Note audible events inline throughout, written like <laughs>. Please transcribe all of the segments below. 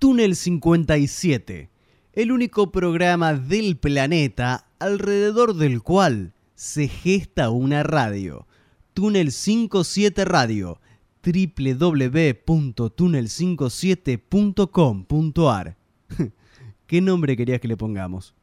Túnel 57, el único programa del planeta alrededor del cual se gesta una radio. Túnel 57 Radio, www.túnel57.com.ar. <laughs> ¿Qué nombre querías que le pongamos?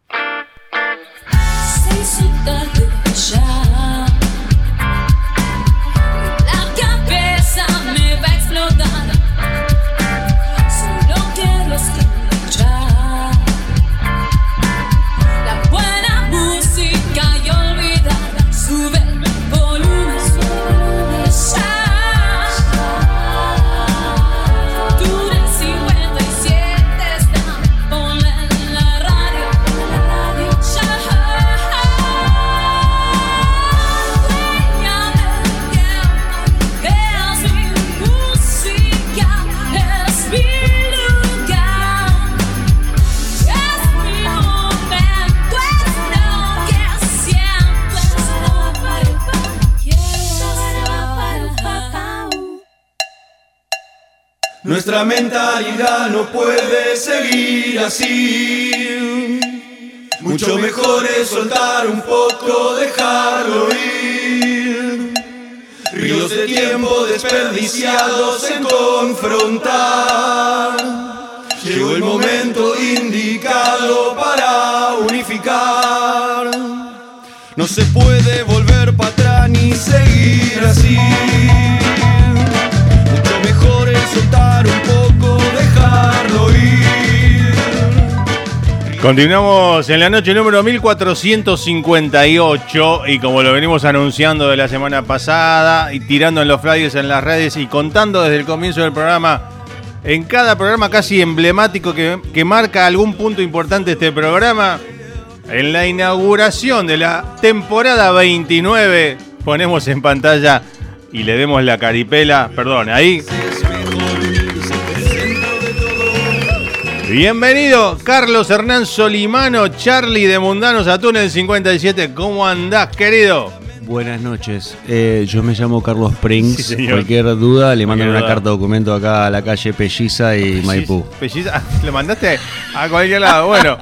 Nuestra mentalidad no puede seguir así. Mucho mejor es soltar un poco, dejarlo ir. Ríos de tiempo desperdiciados en confrontar. Llegó el momento indicado para unificar. No se puede volver para atrás ni seguir así. Continuamos en la noche número 1458 y como lo venimos anunciando de la semana pasada y tirando en los flyers en las redes y contando desde el comienzo del programa, en cada programa casi emblemático que, marca algún punto importante este programa, en la inauguración de la temporada 29 ponemos en pantalla y le demos la caripela, perdón, ahí Bienvenido, Carlos Hernán Solimano, Charlie de Mundanos a Túnel 57. ¿Cómo andás, querido? Buenas noches, Eh, yo me llamo Carlos. Sí, señor. Cualquier duda, le mandan una carta documento acá a la calle Pelliza y Maipú. Pelliza, <laughs> ¿le mandaste a cualquier lado? Bueno,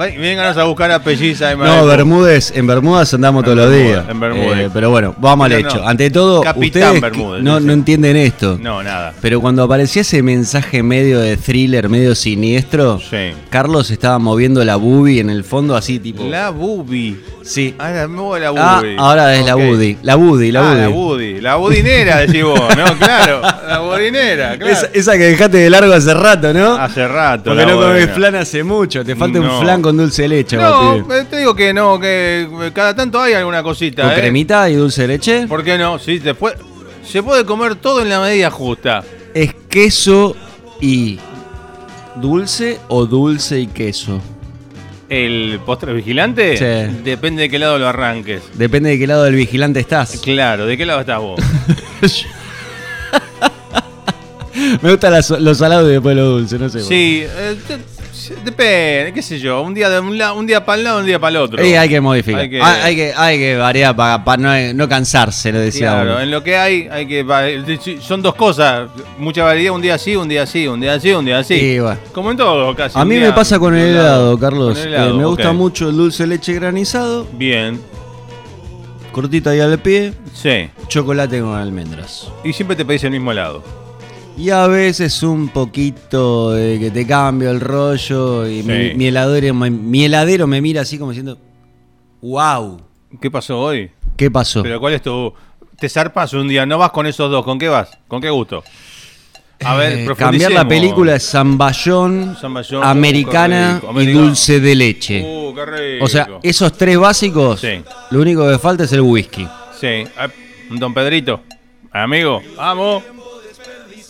vénganos a buscar a Pelliza. y No. Bermúdez, en Bermudas andamos En todos los Bermudas, días. en Bermudas. Eh, pero bueno, vamos al hecho. no. Ante todo, Capitán ustedes Bermúdez, no, no entienden esto. No, nada. Pero cuando aparecía ese mensaje medio de thriller, medio siniestro, Sí. Carlos estaba moviendo la boobie en el fondo así tipo... La Bubi. Sí. Ahora a la Ah, Bubi. ahora es la. Woody. La Woody, la ah, la Budi. La budinera, decís vos, ¿no? <laughs> Claro, la budinera, claro. Esa, esa que dejaste de largo hace rato, ¿no? Hace rato. Porque no comes budinera. flan hace mucho. Te falta No. un flan con dulce de leche, No, eh, te digo que no, que cada tanto hay alguna cosita. ¿Con ¿eh? cremita y dulce de leche? ¿Por qué no? Sí, después se puede comer todo en la medida justa. ¿Es queso y dulce o dulce y queso? ¿El postre vigilante? Sí. Depende de qué lado lo arranques. Depende de qué lado del vigilante estás. Claro, ¿de qué lado estás vos? <laughs> Me gustan los salados y después los dulces, no sé. sí, eh, depende, qué sé yo. Un día de un, la- un día para el lado, un día para el otro. Eh, hay que modificar. Hay que- Hay, hay que, hay que variar para no, no cansarse, lo decía Claro, uno. en lo que hay, hay que. va- Son dos cosas. Mucha variedad, un día así, un día así, un día así, un día así. Y bueno. Como en todo, casi. A un mí día me pasa con el un lado. helado, Carlos. El me gusta mucho el dulce leche granizado, Bien, cortito ahí al pie, sí. chocolate con almendras. Y siempre te pedís el mismo helado. Y a veces un poquito de que te cambio el rollo y Sí. mi, mi heladero, me- mi heladero me mira así como diciendo, wow, ¿Qué pasó hoy? ¿qué pasó? Pero ¿cuál es tu...? Te zarpas un día, no vas con esos dos, ¿con qué vas? ¿Con qué gusto? A ver, Eh, cambiar la película de Zamballón, Zamballón, americana rico, y dulce de leche. Uh, qué rico. o sea, esos tres básicos, Sí. lo único que falta es el whisky. Sí. Ah, Don Pedrito. Amigo, vamos.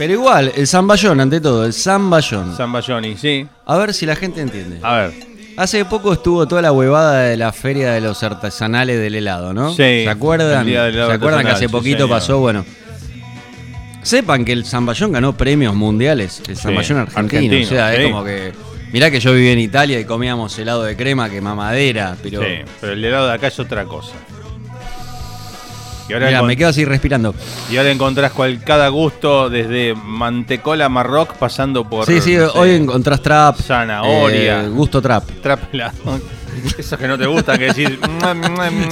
Pero igual, el Zamballón, ante todo, el Zamballón. Zamballoni, sí. A ver si la gente entiende. A ver. Hace poco estuvo toda la huevada de la feria de los artesanales del helado, ¿no? Sí, ¿Se acuerdan? ¿Se acuerdan que hace sí, poquito pasó? Bueno. Sepan que el Zamballón ganó premios mundiales, el Zamballón argentino. argentino, o sea, sí. es como que. Mirá que yo viví en Italia y comíamos helado de crema que mamadera, pero. Sí, pero el helado de acá es otra cosa. Encon- me quedo así respirando. y ahora encontrás cual, cada gusto desde mantecola marroc pasando por. Sí, sí, no sé, hoy encontrás trap. Zanahoria. eh, gusto trap. trap <laughs> helado. Esos que no te gustan, que decís.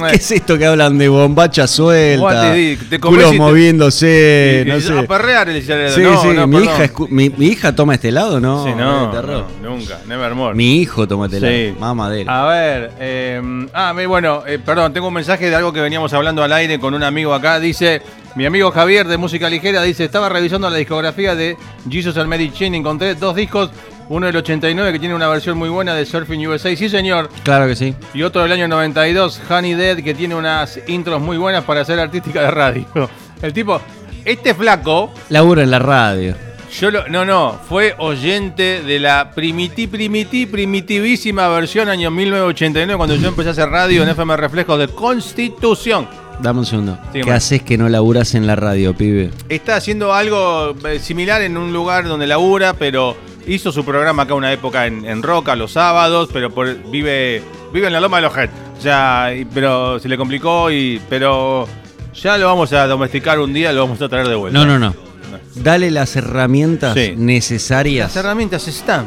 ¿Qué es esto que hablan de bombacha suelta? Te moviéndose, Y- no y- sé. A perrear decía, Sí, no, sí, no, mi, hija, mi, mi hija toma este helado, ¿no? Sí, no, terror. no, nunca, nevermore. Mi hijo toma este helado. Sí. Mamadera. A ver, eh, ah, bueno, eh, perdón, tengo un mensaje de algo que veníamos hablando al aire con un amigo acá. Dice, mi amigo Javier de Música Ligera, dice, estaba revisando la discografía de Jesus and Mary Chain, encontré dos discos, uno del 89 que tiene una versión muy buena de Surfing USA, sí señor, Claro que sí. y otro del año 92, Honey Dead, que tiene unas intros muy buenas para hacer artística de radio. <laughs> El tipo, este flaco, Laburo en la radio. yo lo, no, no, fue oyente de la primiti, primiti, primitivísima versión año 1989 cuando yo empecé a hacer radio en FM Reflejos de Constitución. Dame un segundo. Sí, ¿Qué man. haces que no laburas en la radio, pibe? Está haciendo algo eh, similar en un lugar donde labura, pero hizo su programa acá una época en, en Roca los sábados, pero por- vive, vive en la Loma de los Head. O sea, y- pero se le complicó y. Pero ya lo vamos a domesticar un día, lo vamos a traer de vuelta. No, no, no. Dale las herramientas Sí. necesarias. Las herramientas están.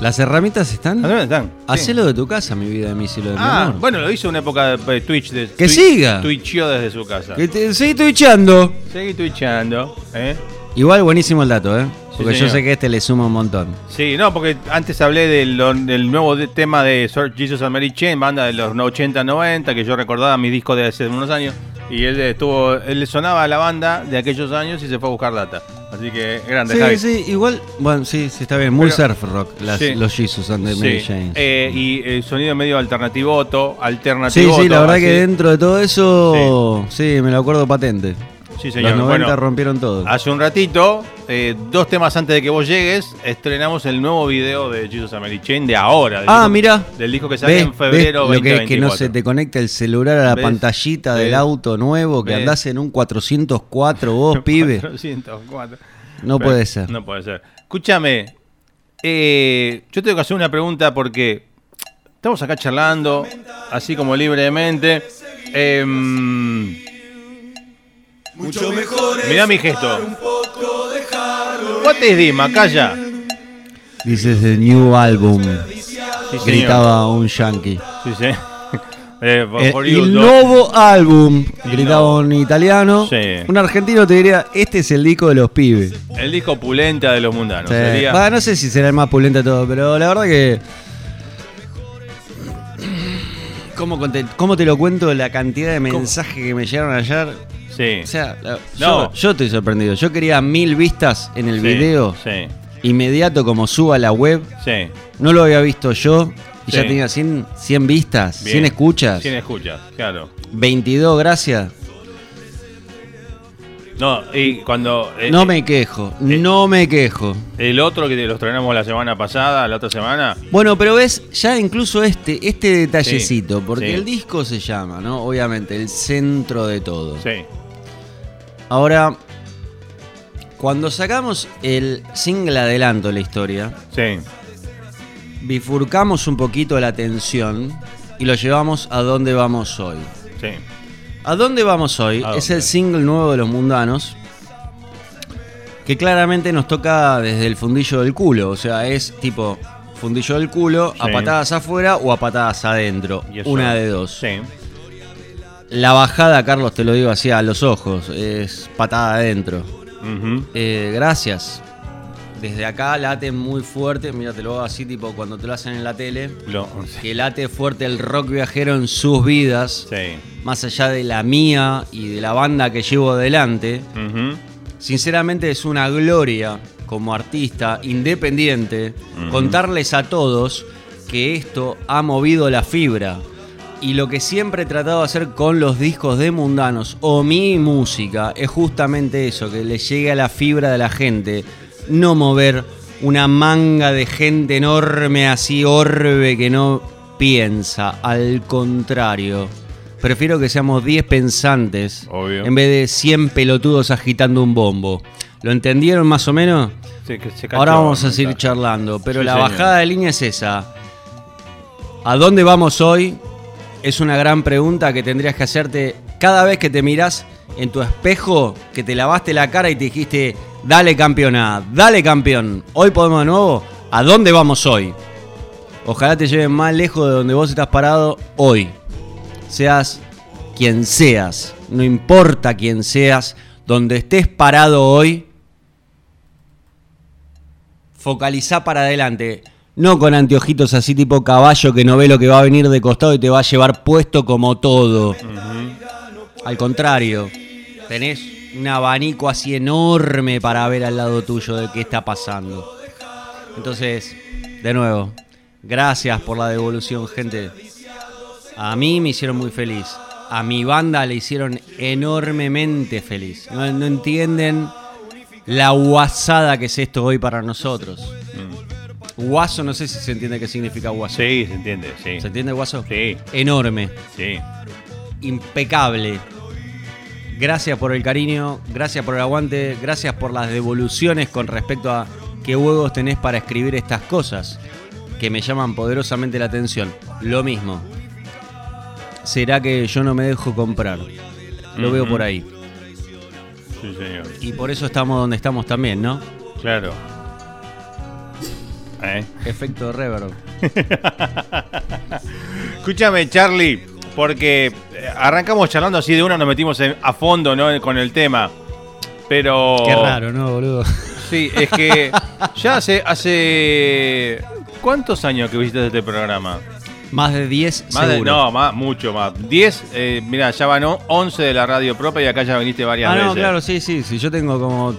¿Las herramientas están? Las herramientas están. sí. Hacelo de tu casa, mi vida, mi cielo de mi Ah, amor. bueno, lo hizo una época de eh, Twitch. De, Que siga. Twitchió desde su casa. Que te, seguí twitchando. Seguí twitchando, ¿eh? Igual buenísimo el dato, ¿eh? Porque yo sé que este le suma un montón. Sí, no, porque antes hablé del, del nuevo tema de Sir Jesus and Mary Chain, banda de los 80-90, que yo recordaba mi disco de hace unos años. Y él estuvo, él le sonaba a la banda de aquellos años y se fue a buscar data. Así que grande, Javi. Sí, sí, igual. Bueno, sí, sí, está bien. Muy Pero- surf rock, las- Sí. los Jesus and the Mary Sí, Chains. eh, y el sonido medio alternativoto, Sí, alternativo. sí, la verdad que dentro de todo eso, sí, me lo acuerdo patente. Sí, señor. Los 90 Bueno, rompieron todo. Hace un ratito, eh, dos temas antes de que vos llegues, estrenamos el nuevo video de Jesus Mary Chain de ahora. del Ah, disco- mira. Del disco que sale ¿Ves? en febrero ¿Ves lo que es 2024. que no se te conecta el celular a la ¿Ves? pantallita del auto nuevo, que andás en un 404 <laughs> vos, pibe? 404. No Pero- puede ser. No puede ser. Escúchame, eh, yo tengo que hacer una pregunta porque estamos acá charlando, así como libremente. Em, Mucho mejor es mirá mi gesto. un poco dejarlo. What is this, Macaya? Dice the new album, Sí, señor. gritaba un yankee. Sí, sí. <laughs> Eh, El, nuevo álbum, gritaba un italiano. Sí. Un argentino te diría, este es el disco de los pibes. El disco pulenta de los mundanos. Sí. Sería- Va, no sé si será el más pulente de todo, pero la verdad que. ¿Cómo, conte- cómo te lo cuento la cantidad de mensajes que me llegaron ayer? Sí. O sea, No. yo, yo estoy sorprendido. Yo quería mil vistas en el Sí, video, Sí, inmediato como suba a la web. sí. No lo había visto yo y ya tenía 100, 100 vistas, Bien. 100 escuchas, Sin escuchas, claro. 22 gracias. No, y cuando. eh, No me quejo, no me quejo. El otro que los estrenamos la semana pasada, la otra semana. Bueno, pero ves, ya incluso este, este detallecito, Sí, porque sí. el disco se llama, ¿no? Obviamente, el centro de todo. Sí. Ahora, cuando sacamos el single adelanto de la historia, Sí. bifurcamos un poquito la atención y lo llevamos a dónde vamos hoy. Sí. ¿A dónde vamos hoy? ¿A Es el single nuevo de los mundanos. Que claramente nos toca desde el fundillo del culo. O sea, es tipo fundillo del culo, a patadas afuera o a patadas adentro. Una de dos. Sí. La bajada, Carlos, te lo digo así a los ojos, es patada adentro. Eh, gracias. Desde acá late muy fuerte. Mira, te lo hago así, tipo cuando te lo hacen en la tele. Lo- Que late fuerte el rock viajero en sus vidas. Sí. Más allá de la mía y de la banda que llevo adelante. Sinceramente es una gloria como artista independiente contarles a todos que esto ha movido la fibra. Y lo que siempre he tratado de hacer con los discos de mundanos o mi música es justamente eso, que le llegue a la fibra de la gente. No mover una manga de gente enorme así orbe que no piensa. Al contrario. Prefiero que seamos 10 pensantes Obvio. en vez de 100 pelotudos agitando un bombo. ¿Lo entendieron más o menos? Sí, que se Ahora vamos a seguir charlando, pero Sí, la señor. bajada de línea es esa. ¿A dónde vamos hoy? Es una gran pregunta que tendrías que hacerte cada vez que te mirás en tu espejo, que te lavaste la cara y te dijiste, dale campeona, dale campeón, hoy podemos de nuevo, ¿a dónde vamos hoy? Ojalá te lleven más lejos de donde vos estás parado hoy. Seas quien seas, no importa quién seas, donde estés parado hoy, focalizá para adelante. No con anteojitos así tipo caballo que no ve lo que va a venir de costado y te va a llevar puesto como todo. Al contrario, tenés un abanico así enorme para ver al lado tuyo de qué está pasando. Entonces, de nuevo, gracias por la devolución, gente. A mí me hicieron muy feliz. A mi banda le hicieron enormemente feliz. No, no entienden la guasada que es esto hoy para nosotros. Guaso, no sé si se entiende qué significa guaso. Sí, se entiende, sí. ¿Se entiende guaso? Sí. Enorme, Sí. impecable. Gracias por el cariño, gracias por el aguante, gracias por las devoluciones con respecto a qué huevos tenés para escribir estas cosas que me llaman poderosamente la atención. Lo mismo. ¿Será que yo no me dejo comprar? Lo veo por ahí. Sí, señor. Y por eso estamos donde estamos también, ¿no? Claro. ¿Eh? Efecto reverb. <laughs> Escúchame, Charlie, porque eh, arrancamos charlando así de una, nos metimos a fondo ¿no? con el tema. Pero. Qué raro, ¿no, boludo? Sí, es que <laughs> ya hace, hace. ¿Cuántos años que visitas este programa? Más de 10 Más de- no, más, mucho más. 10, eh, mira, ya van o- 11 de la radio propia y acá ya viniste varias Ah, veces. no, claro, sí, sí. Si yo tengo como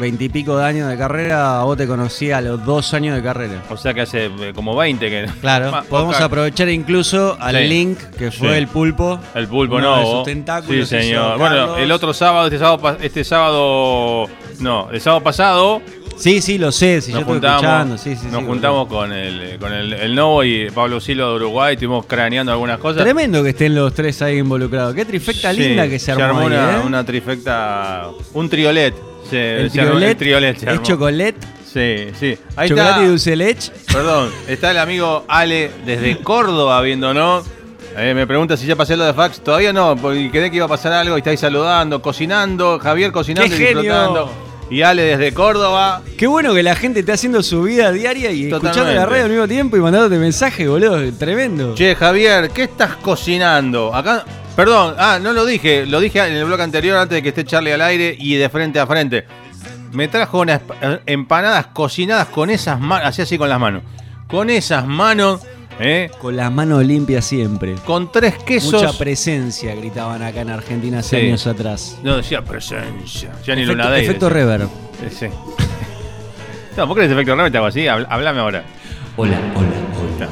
veintipico de años de carrera, vos te conocí a los dos años de carrera. O sea que hace eh, como 20 que. Claro, <laughs> podemos aprovechar incluso al Sí. link que fue Sí. el pulpo. El pulpo Uno de no. sus tentáculos sí, señor. Bueno, el otro sábado, este sábado, este sábado. No, el sábado pasado. Sí, sí, lo sé, si nos yo juntamos, escuchando. Sí, sí, nos sí, juntamos con el eh, con el, el Novo y Pablo Silo de Uruguay, estuvimos craneando algunas cosas. Tremendo que estén los tres ahí involucrados. Qué trifecta linda que se armó ahí, una, ¿eh? una trifecta, un triolet. Se, el se armó- triolet, el triolet se es chocolate, Sí, sí. Ahí chocolate está. y dulce leche. Perdón, está el amigo Ale desde Córdoba viéndonos. Eh, me pregunta si ya pasé lo de fax. Todavía no, porque quedé que iba a pasar algo y estáis saludando, cocinando. Javier cocinando ¡Qué y genio! disfrutando. Y Ale desde Córdoba. Qué bueno que la gente esté haciendo su vida diaria y escuchando la Totalmente. radio al mismo tiempo y mandándote mensajes, boludo. Tremendo. Che, Javier, ¿qué estás cocinando? Acá. Perdón, ah, no lo dije. Lo dije en el blog anterior antes de que esté Charlie al aire y de frente a frente. Me trajo unas eh, empanadas cocinadas con esas manos. Así así con las manos. Con esas manos, ¿eh? Con las manos limpias siempre. Con tres quesos. Mucha presencia, gritaban acá en Argentina hace Sí. años atrás. No decía presencia. Ya ni efecto, efecto reverb. Sí. <laughs> No, ¿por qué eres efecto reverb? Te hago así. Habl- Hablame ahora. Hola, hola, Ya.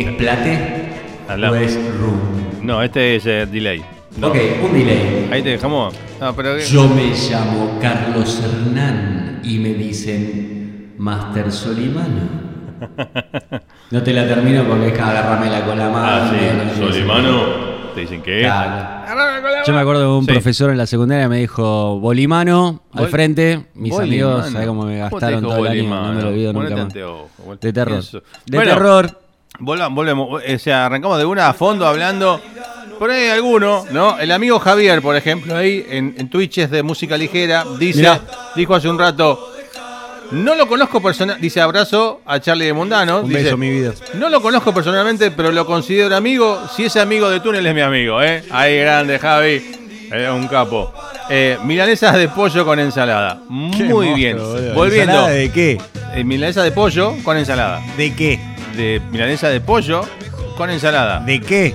¿Es plate Hablamos. o es room? No, este es eh, delay. No. Ok, un delay. Ahí te dejamos. No, pero. Yo me llamo Carlos Hernán y me dicen Master Solimano. <laughs> No te la termino porque es que agarramela con la mano. Ah, sí. Solimano. Te dicen que. Claro. Yo me acuerdo de un Sí. profesor en la secundaria que me dijo Bolimano al frente. Mis Bolimano. amigos, ¿sabes cómo me ¿Cómo te gastaron todo el año? No me lo olvido nunca más. De terror. De Bueno, terror. Volvamos, volvemos. O sea, arrancamos de una a fondo hablando. Por ahí alguno, ¿no? El amigo Javier, por ejemplo, ahí en, en Twitch es de música ligera, dice, Mirá. dijo hace un rato, no lo conozco personalmente, dice abrazo a Charlie de Mundano. Un dice, beso, mi vida. No lo conozco personalmente, pero lo considero amigo. Si es amigo de Túnel es mi amigo, ¿eh? Ahí grande, Javi. Eh, un capo. Eh, milanesas de pollo con ensalada. Muy bien. Volviendo. ¿Ensalada ¿De qué? Eh, milanesa de pollo con ensalada. ¿De qué? De milanesa de pollo con ensalada. ¿De qué?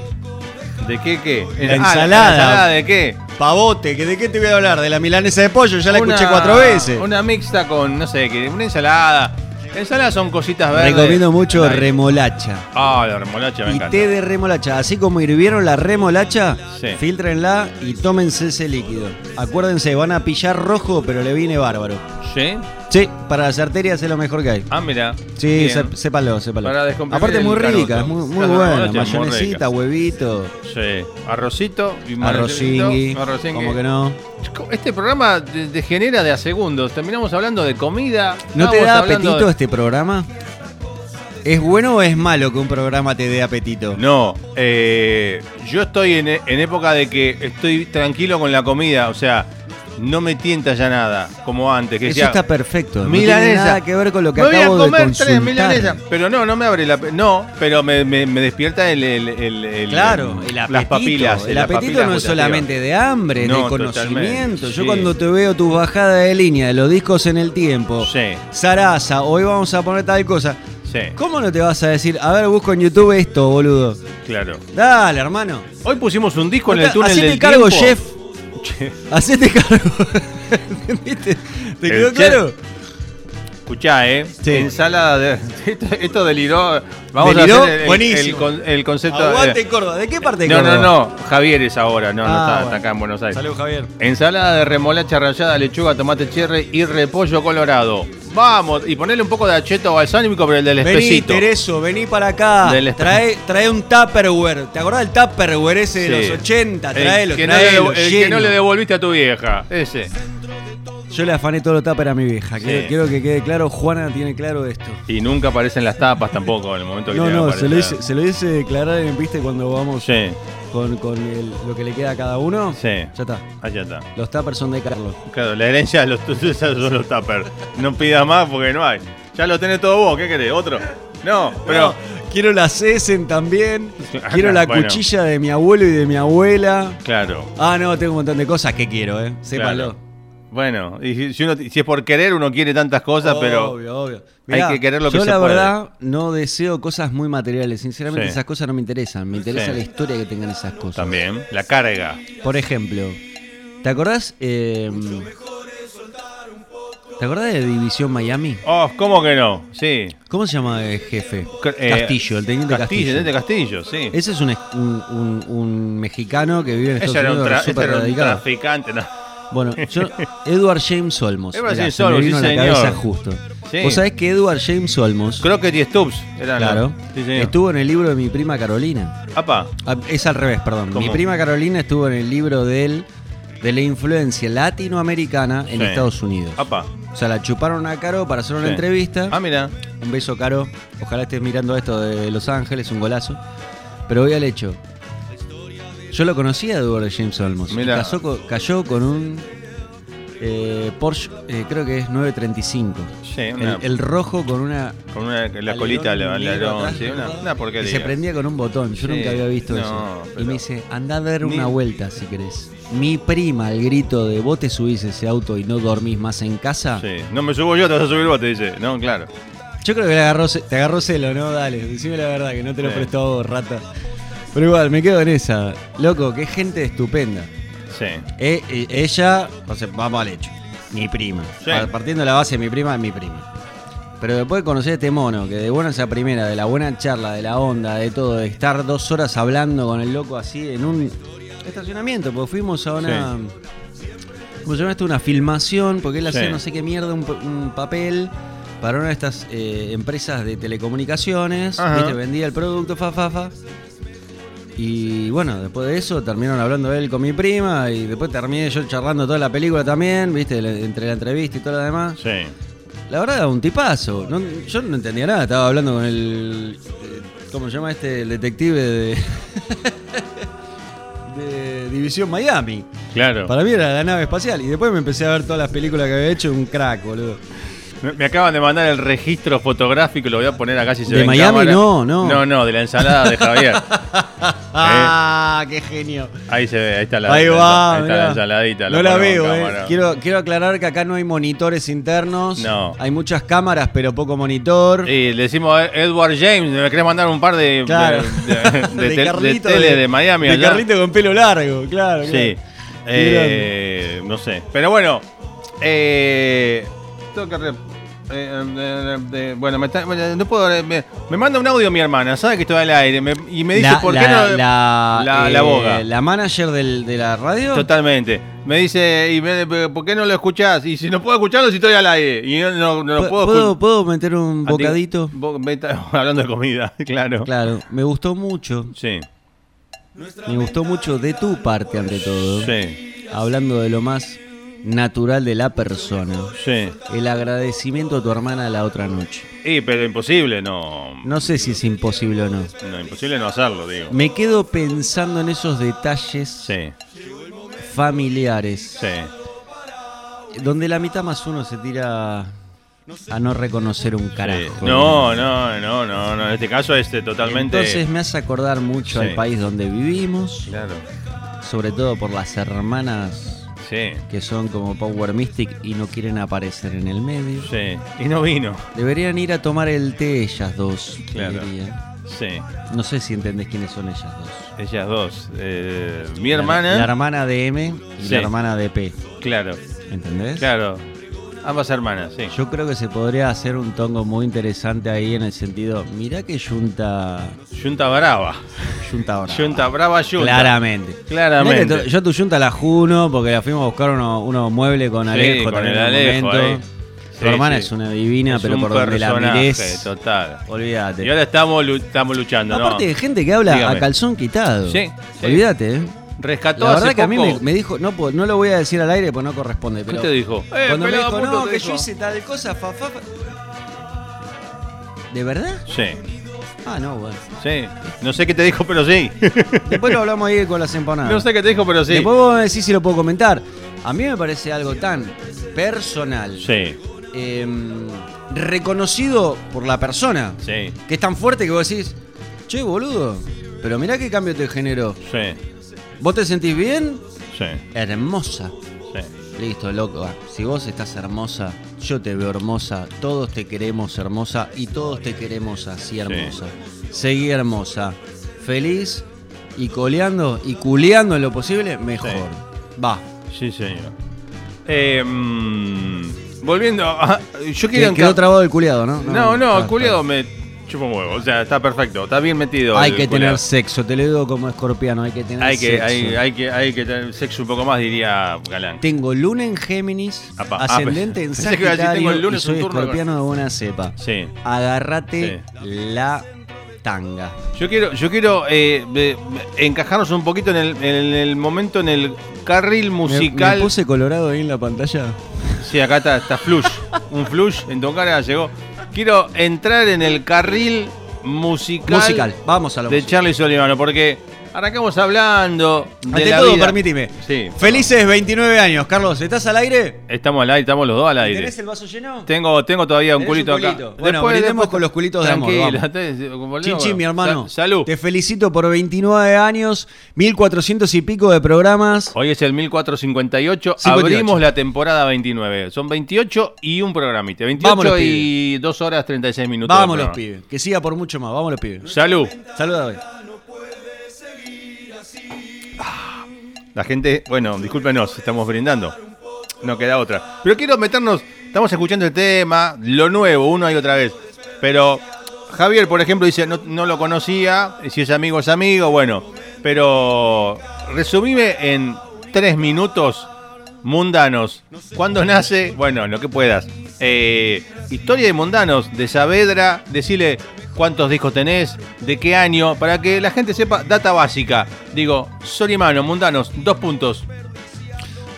¿De qué qué? La Ah, ensalada. ensalada de qué? Pavote, ¿que ¿de qué te voy a hablar? ¿De la milanesa de pollo? Ya la Una- escuché cuatro veces. Una mixta con, no sé, que una ensalada. Ensaladas son cositas verdes. Recomiendo mucho Ay. remolacha. Ah, la remolacha me y encanta. té de remolacha. Así como hirvieron la remolacha, Sí. filtrenla y tómense ese líquido. Acuérdense, van a pillar rojo, pero le viene bárbaro. ¿Sí? Sí, para las arterias es lo mejor que hay. Ah, mira. Sí, Bien. sépalo, sépalo. Para Aparte muy rica, es muy, muy <laughs> buena. Mayonesita, rica. huevito, Sí. Arrocito y arrocingui. como que no. Este programa de- degenera de a segundos. Terminamos hablando de comida. ¿No te da apetito de- este programa? ¿Es bueno o es malo que un programa te dé apetito? No, eh, yo estoy en, en época de que estoy tranquilo con la comida, o sea, no me tienta ya nada, como antes. Que Eso decía, está perfecto. No milanesa. tiene nada que ver con lo que me voy a acabo de comer consultar. tres milanesas. Pero no, no me abre la... No, pero me, me- me despierta el... el- el- el- Claro, el apetito. Las papilas. el apetito papilas no es solamente de hambre, No, de conocimiento. Yo cuando te veo tus bajadas de línea de los discos en el tiempo, Sí, Sarasa, hoy vamos a poner tal cosa. sí, ¿Cómo no te vas a decir, a ver, busco en YouTube esto, boludo? claro. Dale, hermano. Hoy pusimos un disco en el túnel Hacete del cargo, tiempo. chef. Hacete cargo. <laughs> ¿Entendiste? ¿Te quedó claro? Escuchá, ¿eh? Sí. Ensalada de... <laughs> Esto, esto deliró... Vamos ¿Deliró? a hacer el, el- Buenísimo. el el concepto... Aguante Córdoba. ¿De qué parte de no, Córdoba? no, no. Javier es ahora. No, no Ah, está, bueno. está acá en Buenos Aires. Salud, Javier. Ensalada de remolacha rallada, lechuga, tomate cherry y repollo colorado. Vamos, y ponerle un poco de acheto balsámico, pero el del Vení, espesito. Tereso, vení para acá. Trae, trae un Tupperware. ¿Te acordás del Tupperware ese de Sí. los 80? El Traelo, que no traelo, le- el que no le devolviste a tu vieja. Ese. Yo le afané todo lo tupper a mi vieja. Quiero, Sí. quiero que quede claro, Juana tiene claro esto. Y nunca aparecen las tapas tampoco en el momento que No, no, se lo, hice, se lo hice declarar en viste cuando vamos Sí, con, con el- lo que le queda a cada uno. sí. Ya está. Allá está. Los tuppers son de Carlos. Claro, la herencia de los son los tuppers. No pidas más porque no hay. Ya lo tenés todo vos, ¿qué querés? ¿Otro? No, pero. No, quiero las Essen también. <laughs> Quiero la bueno. cuchilla de mi abuelo y de mi abuela. Claro. Ah, no, tengo un montón de cosas que quiero, eh. Sépanlo. Claro. Bueno, y si, uno, si es por querer, uno quiere tantas cosas, pero. Obvio, obvio. hay que querer lo que yo se la puede. verdad no deseo cosas muy materiales. Sinceramente Sí. esas cosas no me interesan. Me interesa Sí. la historia que tengan esas cosas. También. La carga. Por ejemplo, ¿te acordás? eh, ¿Te acordás de División Miami? Oh, ¿cómo que no? Sí. ¿Cómo se llama el jefe? Eh, Castillo, el teniente Castillo. Castillo. Teniente Castillo, sí. Ese es un, un- un- un mexicano que vive en Estados Ese era un, Unidos tra- ese súper era un traficante, ¿no? Bueno, yo, Edward James Olmos. Edward Mirá, James se me Olmos, vino sí, a la cabeza justo. Sí. Vos sabés que Edward James Olmos, Crockett y Stubbs eran. claro, Sí, señor. estuvo en el libro de mi prima Carolina. Apa. Ah, Es al revés, perdón. ¿Cómo? Mi prima Carolina estuvo en el libro de él, de la influencia latinoamericana en Sí. Estados Unidos. Apa. O sea, la chuparon a Caro para hacer una Sí. entrevista. Ah, mira. Un beso, Caro. Ojalá estés mirando esto de Los Ángeles, un golazo. Pero voy al hecho. Yo lo conocía a Edward James Olmos. y casó cayó con un eh, Porsche, eh, creo que es 935. Sí, El, una, el rojo con una. con una, la colita, el alerón, atrás, sí, una, una Y porquería. se prendía con un botón. Yo Sí, nunca había visto no, eso. Y me dice, anda a dar Ni- una vuelta si querés. Mi prima, al grito de vos te subís ese auto y no dormís más en casa. Sí. No me subo yo, te vas a subir vos, te dice. No, claro. Yo creo que le agarró, te agarró celo, ¿no? Dale, decime la verdad, que no te lo prestó a vos, rata. Pero igual, me quedo en esa. Loco, qué gente estupenda. Sí. E- e- ella, o sea, vamos al hecho. Mi prima. Sí. Pa- Partiendo de la base mi prima, mi prima. Pero después de conocer a este mono, que de buena esa primera, de la buena charla, de la onda, de todo, de estar dos horas hablando con el loco así en un estacionamiento, porque fuimos a una. ¿Cómo se llama esto? Una filmación, porque él hacía Sí. no sé qué mierda, un, papel para una de estas eh, empresas de telecomunicaciones. ¿viste? Vendía el producto, fa, fa, fa. Y bueno, después de eso terminaron hablando él con mi prima y después terminé yo charlando toda la película también, viste, entre la entrevista y todo lo demás. Sí. La verdad, un tipazo. No- yo no entendía nada, estaba hablando con el... eh, ¿Cómo se llama este? El detective de... <laughs> de División Miami. Claro. Para mí era la nave espacial. Y después me empecé a ver todas las películas que había hecho, un crack, boludo. Me, acaban de mandar el registro fotográfico, lo voy a poner acá si se ¿De ve en Miami? cámara. No, no. No, no, de la ensalada de Javier. <laughs> ¡Ah, qué genio! Ahí se ve, ahí está la, Ahí va, ahí está la ensaladita. No la veo, eh. Quiero, quiero aclarar que acá no hay monitores internos. No. Hay muchas cámaras, pero poco monitor. Y le decimos a Edward James, ¿me querés mandar un par de, Claro. de, de- <laughs> de de Carlito tele de, Miami De allá? Carlito con pelo largo, claro. Sí. claro. Eh, no sé. Pero bueno. Eh, tengo que eh, eh, eh, bueno, me está- no puedo. eh, Me, me manda un audio mi hermana, sabe que estoy al aire. me- y me dice, la, ¿por la, qué no? La, la- eh, la boga. la manager del- de la radio. Totalmente. Me dice, y me- ¿por qué no lo escuchás? Y si no puedo escucharlo, si estoy al aire. Y no, no, no lo ¿Puedo, puedo ¿puedo, escuchar. puedo meter un bocadito? <laughs> Hablando de comida, <laughs> claro. Claro, me gustó mucho. Sí, Me gustó mucho de tu parte, ante todo. sí. Hablando de lo más natural de la persona. Sí. El agradecimiento a tu hermana la otra noche. Y, pero imposible, no. No sé si es imposible o no. No, imposible no hacerlo, digo. Me quedo pensando en esos detalles Sí, familiares, sí. donde la mitad más uno se tira a no reconocer un sí. carajo. No, no, no, no, no. En este caso este totalmente. Entonces me hace acordar mucho Sí. al país donde vivimos, Claro. sobre todo por las hermanas Sí, que son como Power Mystic y no quieren aparecer en el medio. sí. Y no vino. Deberían ir a tomar el té ellas dos. Claro. Sí. No sé si entendés quiénes son ellas dos. Ellas dos. Eh, mi La- hermana. La, hermana de M y Sí. la hermana de P. Claro, ¿Entendés? claro. Ambas hermanas, sí. Yo creo que se podría hacer un tongo muy interesante ahí en el sentido, mirá que Junta. Junta Brava. Junta Brava, Junta. Claramente. Claramente. Yo tu Junta la juno porque la fuimos a buscar unos unos muebles con Sí, Alejo con también el Alejo ahí. Tu Sí, hermana sí. es una divina, Es pero un por donde la mires. total. Olvídate. Y ahora estamos, estamos luchando, ¿no? Aparte de gente que habla Dígame. a calzón quitado. Sí, sí. Olvídate, ¿eh? Rescató La hace verdad que a mí me, me dijo, no, puedo- no lo voy a decir al aire porque no corresponde. ¿Qué Pero te dijo? Eh, Cuando me pelado dijo, no, que dijo. yo hice tal cosa, fa, fa, fa". ¿De verdad? Sí, Ah, no, bueno. sí. No sé qué te dijo, pero sí. <laughs> Después lo hablamos ahí con las empanadas. no sé qué te dijo, pero sí. Después vos me decís si lo puedo comentar. A mí me parece algo tan personal, Sí, em, reconocido por la persona, sí, que es tan fuerte que vos decís, che, boludo, pero mirá qué cambio te generó. sí, ¿Vos te sentís bien? sí, Hermosa. sí. Listo, loco. Ah, Si vos estás hermosa, yo te veo hermosa, todos te queremos hermosa y todos te queremos así hermosa. Seguí hermosa, feliz y coleando y culeando en lo posible, mejor. Va. Sí, señor. Eh, mm, volviendo a. Yo Que- quiero. quedó trabado el culeado, ¿no? No, no, está- el culiado me chupa un huevo. O sea, está perfecto, está bien metido. Hay que culiao. tener sexo, te lo digo como escorpiano, hay que tener Hay que, sexo. hay, hay que, hay que tener sexo un poco más, diría Galán. Tengo luna en Géminis, Apa, ah, ascendente en <laughs> Sagitario tengo el lunes y soy un turno escorpiano de buena cepa. Sí. Agárrate la tanga. Yo quiero, yo quiero eh, encajarnos un poquito en el, en el momento, en el carril Me- musical. Me, puse colorado ahí en la pantalla. Sí, acá está, está flush. un flush en tu cara llegó. Quiero entrar en el carril musical, Musical, vamos a lo de musical. Charlie Solimano, porque arrancamos hablando de Ante la todo, vida. permíteme. Sí. Felices 29 años, Carlos. ¿Estás al aire? Estamos al aire, estamos los dos al aire. ¿Tenés el vaso lleno? Tengo, tengo todavía un culito, un culito. acá. Bueno, brindemos con los culitos de amor, vamos. chin, mi hermano. Sa- salud. Te felicito por 29 años, 1400 y pico de programas. Hoy es el 1458. 58. Abrimos la temporada 29. Son 28 y un programite. 28 Vamos los y 2 horas 36 minutos. Vamos de los programa. pibes. Que siga por mucho más. Vamos los pibes. Salud. Saluda hoy. La gente, bueno, discúlpenos, estamos brindando. No queda otra. Pero quiero meternos, estamos escuchando el tema, lo nuevo, una y otra vez. Pero Javier, por ejemplo, dice, no, lo conocía, si es amigo es amigo, bueno. Pero resumime en tres minutos mundanos. ¿Cuándo nace? Bueno, lo que puedas. Eh, historia de mundanos, de Saavedra, decirle cuántos discos tenés, de qué año, para que la gente sepa data básica. Digo, Solimano, mundanos, dos puntos.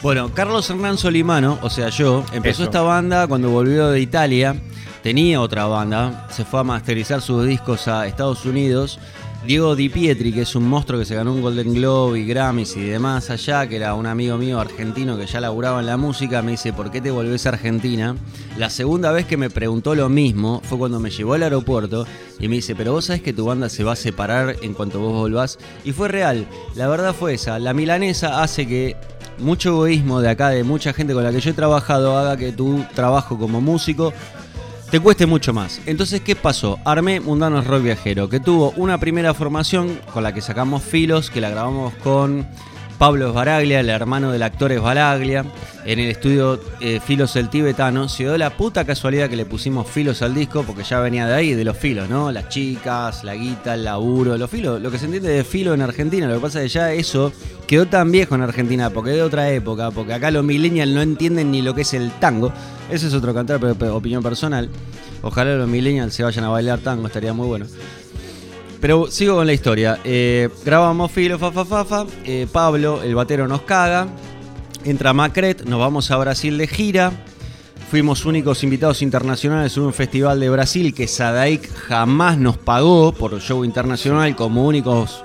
Bueno, Carlos Hernán Solimano, o sea, yo, empezó Eso. esta banda cuando volvió de Italia. Tenía otra banda, se fue a masterizar sus discos a Estados Unidos. Diego Di Pietri, que es un monstruo que se ganó un Golden Globe y Grammys y demás allá, que era un amigo mío argentino que ya laburaba en la música, me dice, ¿por qué te volvés a Argentina? La segunda vez que me preguntó lo mismo fue cuando me llevó al aeropuerto y me dice, pero vos sabés que tu banda se va a separar en cuanto vos volvás. Y fue real, la verdad fue esa. La milanesa hace que mucho egoísmo de acá, de mucha gente con la que yo he trabajado, haga que tu trabajo como músico te cueste mucho más. Entonces, ¿qué pasó? Armé Mundanos Rock Viajero, que tuvo una primera formación con la que sacamos filos, que la grabamos con Pablo Esbaraglia, el hermano del actor Esbaraglia, en el estudio eh, Filos el Tibetano. Se dio la puta casualidad que le pusimos filos al disco, porque ya venía de ahí, de los filos, ¿no? Las chicas, la guita, el laburo, los filos, lo que se entiende de filo en Argentina. Lo que pasa es que ya eso quedó tan viejo en Argentina, porque es de otra época, porque acá los millennials no entienden ni lo que es el tango. Ese es otro cantar, pero, pero opinión personal. Ojalá los millennials se vayan a bailar tango, estaría muy bueno. Pero sigo con la historia. Eh, grabamos filo, fa, fa, fa, fa. Eh, Pablo, el batero, nos caga. Entra Macret, nos vamos a Brasil de gira. Fuimos únicos invitados internacionales en un festival de Brasil que Sadaik jamás nos pagó por show internacional como únicos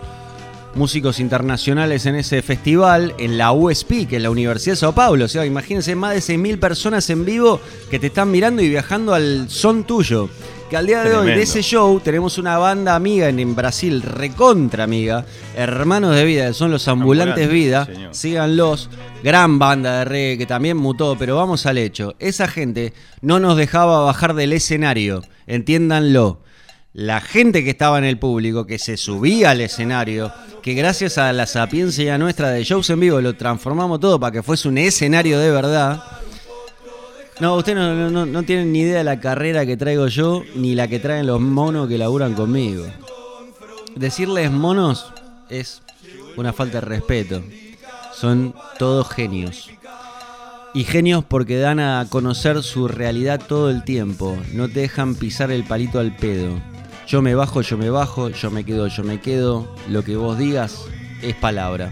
músicos internacionales en ese festival, en la USP, que es la Universidad de Sao Paulo. O sea, imagínense más de 6.000 personas en vivo que te están mirando y viajando al son tuyo. Que al día de hoy de ese show tenemos una banda amiga en, en Brasil, recontra amiga, Hermanos de Vida, que son los Ambulantes, Ambulantes, Vida. señor. Síganlos, gran banda de reggae que también mutó, pero vamos al hecho. Esa gente no nos dejaba bajar del escenario, entiéndanlo. La gente que estaba en el público, que se subía al escenario, que gracias a la sapiencia nuestra de shows en vivo lo transformamos todo para que fuese un escenario de verdad. No, ustedes no, no- tienen ni idea de la carrera que traigo yo, ni la que traen los monos que laburan conmigo. Decirles monos es una falta de respeto. Son todos genios. Y genios porque dan a conocer su realidad todo el tiempo. No te dejan pisar el palito al pedo. Yo me bajo, yo me bajo, yo me quedo, yo me quedo. Lo que vos digas es palabra.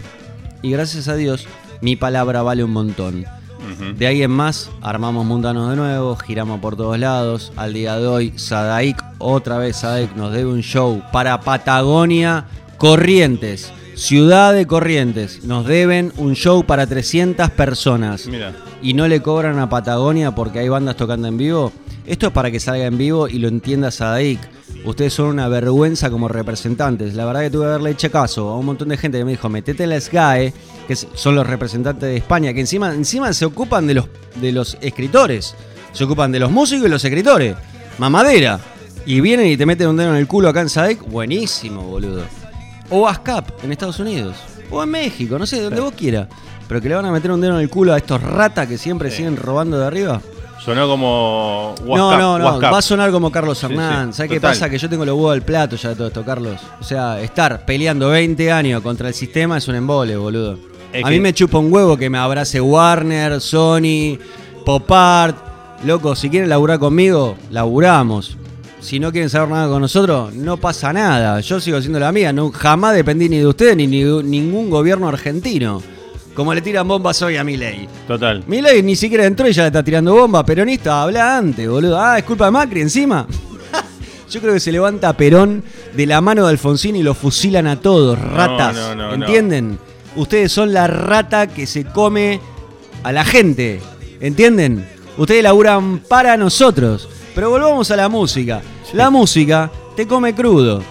Y gracias a Dios, mi palabra vale un montón. De ahí en más, armamos mundanos de nuevo, giramos por todos lados. Al día de hoy, Sadaik, otra vez Sadaik, nos debe un show para Patagonia Corrientes. Ciudad de Corrientes. Nos deben un show para 300 personas. Mira. Y no le cobran a Patagonia porque hay bandas tocando en vivo. Esto es para que salga en vivo y lo entienda Sadaik. Ustedes son una vergüenza como representantes. La verdad que tuve que haberle hecho caso a un montón de gente que me dijo, metete en la SGAE, que son los representantes de España, que encima, encima se ocupan de los, de los escritores. Se ocupan de los músicos y los escritores. Mamadera. Y vienen y te meten un dedo en el culo acá en Sadaik. Buenísimo, boludo. O ASCAP en Estados Unidos. O en México, no sé, donde vos quieras. Pero que le van a meter un dedo en el culo a estos ratas que siempre siguen robando de arriba. Sonó como no, Wascap, no, no. Wascap. Va a sonar como Carlos Hernán. sí, ¿Sabes qué pasa? Que yo tengo los huevos al plato ya de todo esto, Carlos. O sea, estar peleando 20 años contra el sistema es un embole, boludo. Es a mí me chupa un huevo que me abrace Warner, Sony, Pop Art. Loco, si quieren laburar conmigo, laburamos. Si no quieren saber nada con nosotros, no pasa nada. Yo sigo siendo la mía. No, jamás dependí ni de ustedes ni de ningún gobierno argentino. Como le tiran bombas hoy a mi ley. Total. Milei ni siquiera entró y ya le está tirando bomba. Peronista, habla antes, boludo. Ah, es culpa de Macri encima. <laughs> Yo creo que se levanta Perón de la mano de Alfonsín y lo fusilan a todos, ratas. no, no, no. ¿Entienden? Ustedes son la rata que se come a la gente. ¿Entienden? Ustedes laburan para nosotros. Pero volvamos a la música. La música te come crudo.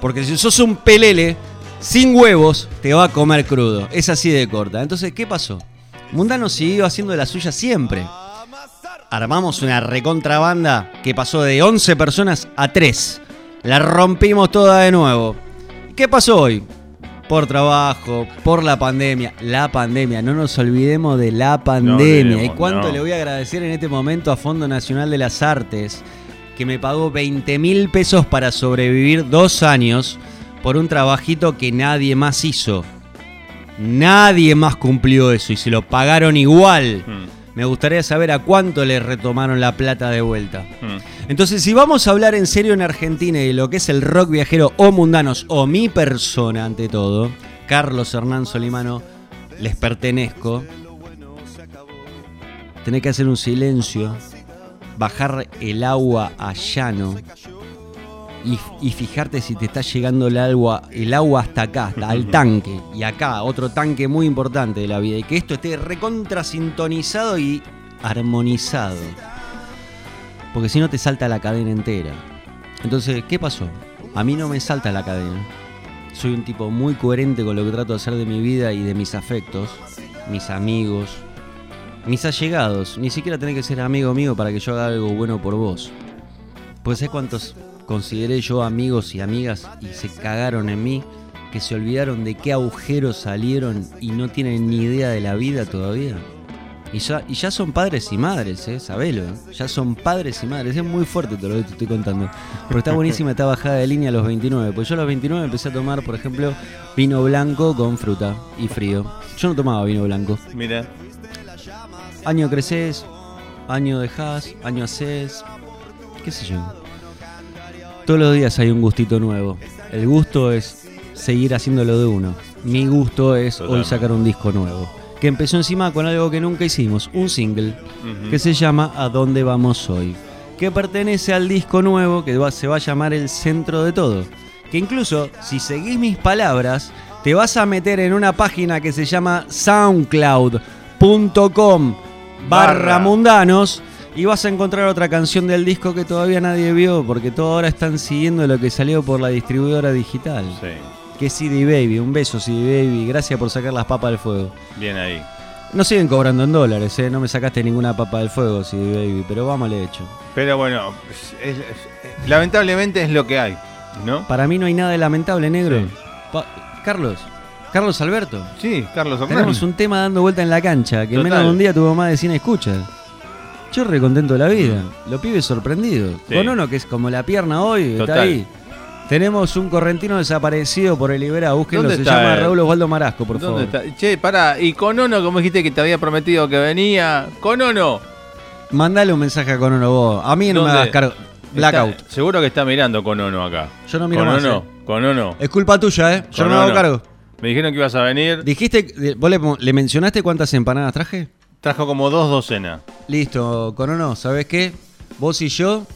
Porque si sos un pelele sin huevos, te va a comer crudo. Es así de corta. Entonces, ¿qué pasó? Mundano siguió haciendo la suya siempre. Armamos una recontrabanda que pasó de 11 personas a 3. La rompimos toda de nuevo. ¿Qué pasó hoy? Por trabajo, por la pandemia. La pandemia, no nos olvidemos de la pandemia. ¿Y cuánto no. le voy a agradecer en este momento a Fondo Nacional de las Artes? Que me pagó 20 mil pesos para sobrevivir dos años por un trabajito que nadie más hizo. Nadie más cumplió eso y se lo pagaron igual. Mm, Me gustaría saber a cuánto le retomaron la plata de vuelta. mm. Entonces, si vamos a hablar en serio en Argentina y de lo que es el rock viajero o mundanos o mi persona ante todo, Carlos Hernán Solimano, les pertenezco. Tenés que hacer un silencio, bajar el agua a llano y, y fijarte si te está llegando el agua, el agua hasta acá, hasta al tanque. Y acá, otro tanque muy importante de la vida. Y que esto esté recontra sintonizado y armonizado. Porque si no te salta la cadena entera. Entonces, ¿qué pasó? A mí no me salta la cadena. Soy un tipo muy coherente con lo que trato de hacer de mi vida y de mis afectos, mis amigos, mis allegados. Ni siquiera tenés que ser amigo mío para que yo haga algo bueno por vos. Pues sé cuántos consideré yo amigos y amigas y se cagaron en mí, que se olvidaron de qué agujeros salieron y no tienen ni idea de la vida todavía. Y ya, y ya son padres y madres, ¿eh? Sabelo. ¿eh? Ya son padres y madres. Es muy fuerte todo lo que te estoy contando. Pero está buenísima esta bajada de línea a los 29. Pues yo a los 29 empecé a tomar, por ejemplo, vino blanco con fruta y frío. Yo no tomaba vino blanco. Mira. Año creces, año dejas, año haces, qué sé yo. Todos los días hay un gustito nuevo. El gusto es seguir haciéndolo de uno. Mi gusto es hoy sacar un disco nuevo. que empezó encima con algo que nunca hicimos, un single, que se llama ¿A dónde vamos hoy? Que pertenece al disco nuevo que se va a llamar El Centro de Todo. Que incluso, si seguís mis palabras, te vas a meter en una página que se llama soundcloud.com Barra. mundanos y vas a encontrar otra canción del disco que todavía nadie vio porque todos ahora están siguiendo lo que salió por la distribuidora digital. Sí, Que es CD Baby, un beso CD Baby, gracias por sacar las papas del fuego. bien ahí. No siguen cobrando en dólares, ¿eh? no me sacaste ninguna papa del fuego CD Baby, pero vamos al hecho. Pero bueno, es- es- lamentablemente es lo que hay, ¿no? Para mí no hay nada de lamentable, negro. Sí. Carlos, Carlos Alberto. Sí, Carlos Hernán. Tenemos un tema dando vuelta en la cancha, que en menos de un día tuvo más de 100 escuchas. Yo re contento de la vida. Los pibes sorprendidos. Sí. Con uno que es como la pierna hoy, Total. está ahí. Tenemos un correntino desaparecido por el Iberá. Búsquenlo, ¿Dónde se está llama? Raúl Osvaldo Marasco, por ¿Dónde favor. está? Che, pará, y con Ono, como dijiste que te había prometido que venía, con Ono. Mandale un mensaje a Conono vos. A mí no me hagas cargo. Blackout. Está- seguro que está mirando con Ono acá. Yo no miro con más, Ono, eh. con Ono. Es culpa tuya, ¿eh? Yo no me hago cargo. Me dijeron que ibas a venir. Dijiste, ¿vos le, le mencionaste cuántas empanadas traje? Trajo como dos docenas. Listo, Conono, ¿sabés qué? Vos y yo,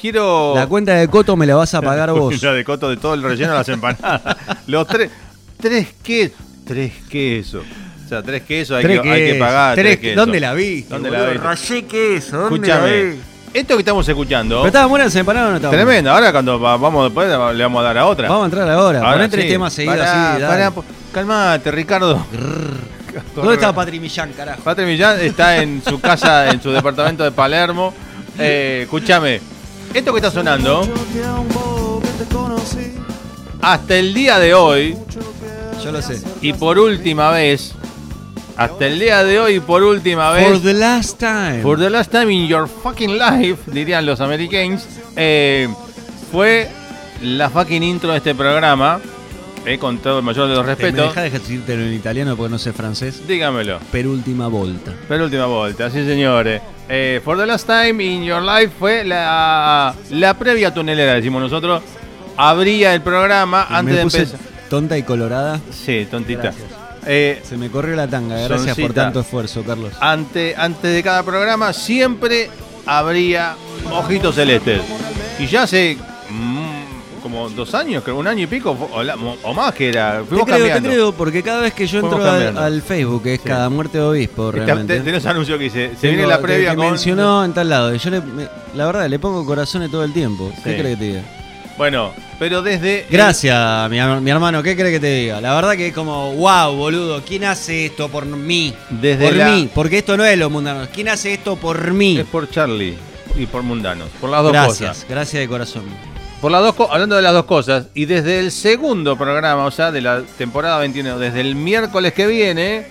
Quiero. la cuenta de Coto me la vas a <laughs> pagar vos. La de coto de todo el relleno de las empanadas. <laughs> Los tres. Tres quesos. Tres quesos. O sea, tres quesos hay, Tres que, hay que quesos, pagar. tres Tres que- quesos. ¿Dónde la viste? ¿Dónde la viste? Rayé queso, ¿dónde la Escúchame. vi? Esto que estamos escuchando. ¿Pero estaban buenas empanadas o no estaban? Tremendo. Ahora cuando va- vamos después le vamos a dar a otra. Vamos a entrar ahora. Ahora Poné tres temas seguidos Pará, así. dale. pará, po- calmate, Ricardo. ¿Dónde está Patri Millán, carajo? Patri Millán está en su casa, en su departamento de Palermo. Eh, escúchame, esto que está sonando, hasta el día de hoy, Yo lo sé. y por última vez, hasta el día de hoy y por última vez, For the last time. for the last time in your fucking life, dirían los americanos, eh, fue la fucking intro de este programa, eh, con todo el mayor de los ¿Me respetos. deja de decírtelo en italiano porque no sé francés? Dígamelo. Per última volta. Per última vuelta, sí señores. Eh, for the last time in your life fue la, la previa tunelera, decimos nosotros. Abría el programa antes me de puse empezar. tonta y colorada. Sí, tontita. Eh, Se me corrió la tanga. Gracias por tanto esfuerzo, Carlos. ante, antes de cada programa siempre habría ojitos celestes. Y ya mm, como dos años, creo, un año y pico o, la- o más que era. Te Fuimos creo, te creo, porque cada vez que yo Fuimos entro al, cambiando. al Facebook, que es Sí. cada muerte de obispo, Te- realmente. te- Tenés anuncio que dice, se tengo- viene la que- previa que con... mencionó en tal lado. Y yo, le, me- la verdad, le pongo corazones todo el tiempo. ¿Qué Sí. crees que te diga? Bueno, pero desde... Gracias, mi, mi hermano. ¿Qué crees que te diga? La verdad que es como, wow, boludo. ¿Quién hace esto por mí? Desde por la- mí, porque esto no es los mundanos. ¿Quién hace esto por mí? Es por Charlie y por Mundanos, por las dos Gracias, cosas. gracias de corazón. Por las dos hablando de las dos cosas, y desde el segundo programa, o sea, de la temporada 21, desde el miércoles que viene,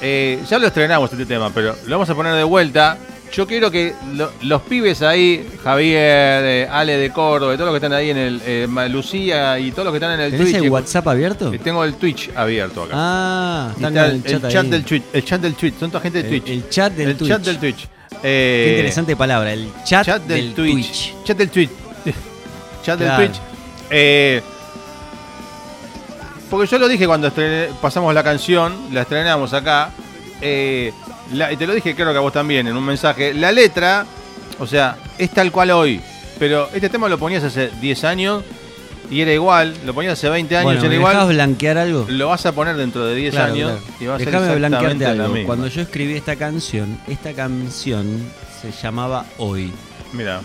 eh, ya lo estrenamos este tema, pero lo vamos a poner de vuelta. Yo quiero que lo- los pibes ahí, Javier, eh, Ale de Córdoba, y todos los que están ahí en el, eh, Lucía y todos los que están en el ¿Tenés Twitch. el WhatsApp abierto? eh, Tengo el Twitch abierto acá. Ah, está el chat, del Twitch, el chat del Twitch, son toda gente de Twitch. el chat del El Twitch. chat del Twitch. Qué interesante palabra, el chat, chat del, del, Twitch. Twitch. Chat del Twitch. Chat Claro. del Twitch. Eh, porque yo lo dije cuando estrené- pasamos la canción, la estrenamos acá. eh, la- y te lo dije, creo que a vos también, en un mensaje. La letra, o sea, es tal cual hoy. Pero este tema lo ponías hace 10 años y era igual. Lo ponías hace 20 años Bueno, y ¿me era igual. blanquear algo? Lo vas a poner dentro de 10 Claro, años claro. y va a ser la algo. misma. Cuando yo escribí esta canción, esta canción se llamaba Hoy. Mira,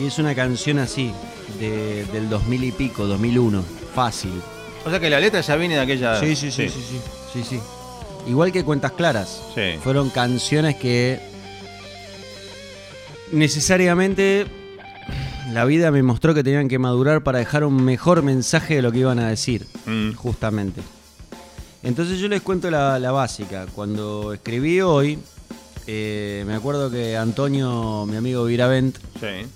Y es una canción así, de- del 2000 y pico, 2001. Fácil. o sea que la letra ya viene de aquella. Sí, sí, sí, sí, sí, sí, sí. Igual que Cuentas Claras. Sí. Fueron canciones que necesariamente la vida me mostró que tenían que madurar para dejar un mejor mensaje de lo que iban a decir, Mm. justamente. Entonces yo les cuento la, la básica. Cuando escribí hoy, eh, me acuerdo que Antonio, mi amigo Viravent, Sí.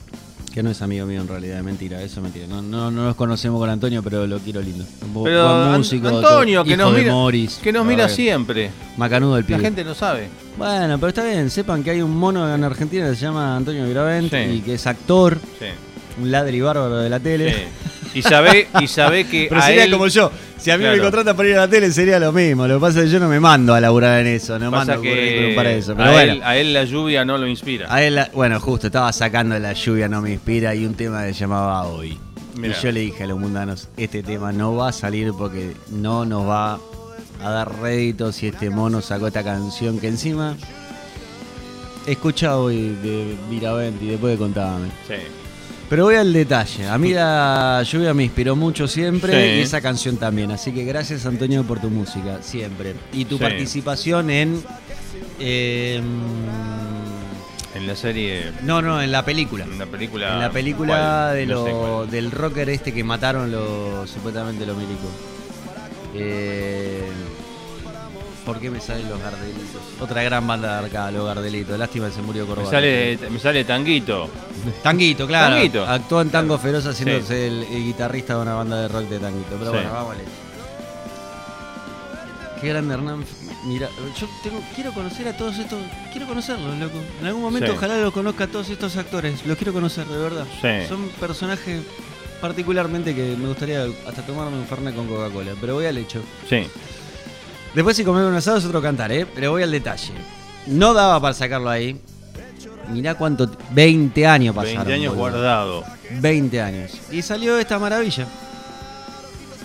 Que no es amigo mío en realidad, es mentira, eso es mentira. No, no, no nos conocemos con Antonio, pero lo quiero lindo. Pero buen músico, Antonio, que nos mira, Morris. que nos mira siempre. Macanudo el pibe. La gente no sabe. Bueno, pero está bien, sepan que hay un mono en Argentina que se llama Antonio Viravent Sí. y que es actor, Sí. un ladri bárbaro de la tele. Sí. <laughs> Y sabe, y sabe que Pero a sería él- como yo. Si a mí me contratan para ir a la tele sería lo mismo. Lo que pasa es que yo no me mando a laburar en eso. No pasa mando que para eso. Pero a, bueno. él, a él la lluvia no lo inspira. A él, la- bueno, justo, estaba sacando la lluvia, no me inspira, y un tema que se llamaba Hoy. Mirá. Y yo le dije a los mundanos, este tema no va a salir porque no nos va a dar rédito si este mono sacó esta canción que encima escucha hoy de Viravent y después de contame. Sí. Pero voy al detalle. A mí la lluvia me inspiró mucho siempre Sí. y esa canción también. Así que gracias Antonio por tu música, siempre. Y tu Sí. participación en... eh, En la serie, no, no, en la película. en la película. En la película ¿cuál? de No sé lo- del rocker este que mataron los supuestamente los milicos. Eh, ¿Por qué me salen los Gardelitos? Otra gran banda de acá, los Gardelitos. Lástima que se murió Me Corbata. sale, me sale Tanguito. Tanguito, claro. Tanguito. Actuó en Tango Feroz haciéndose Sí. el, el guitarrista de una banda de rock de Tanguito. Pero Sí. bueno, leer. Qué grande Hernán. Mira, yo tengo, quiero conocer a todos estos. Quiero conocerlos, loco. En algún momento Sí. ojalá los conozca a todos estos actores. Los quiero conocer, de verdad. Son personajes particularmente que me gustaría hasta tomarme un fernet con Coca-Cola. Pero voy al hecho. Sí. Después si comer un asado es otro cantar, ¿eh? Pero voy al detalle. No daba para sacarlo ahí. Mirá cuánto... 20 años pasaron. 20 años boludo. guardado. 20 años. Y salió esta maravilla.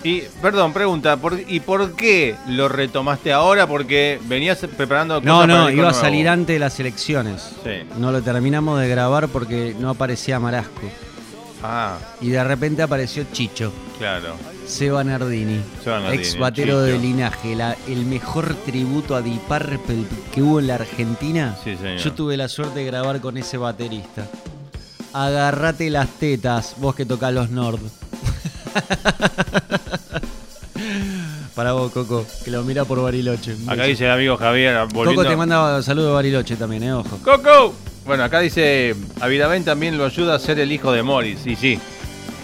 Y, perdón, pregunta, ¿por, ¿y por qué lo retomaste ahora? Porque venías preparando cosas No, para no, el iba a salir nuevo. antes de las elecciones. Sí. No lo terminamos de grabar porque no aparecía Marasco. Ah, Y de repente apareció Chicho, claro. Seba Nardini, Seba Nardini, ex batero de linaje, la- el mejor tributo a Deep Purple que hubo en la Argentina. Sí, señor. Yo tuve la suerte de grabar con ese baterista. Agarrate las tetas, vos que tocás los Nord. <laughs> Para vos, Coco, que lo mira por Bariloche. Acá dice el amigo Javier, volviendo... Coco te manda saludos de Bariloche también, eh, ojo. ¡Coco! Bueno, acá dice, Avidaven también lo ayuda a ser el hijo de Morris. Y sí,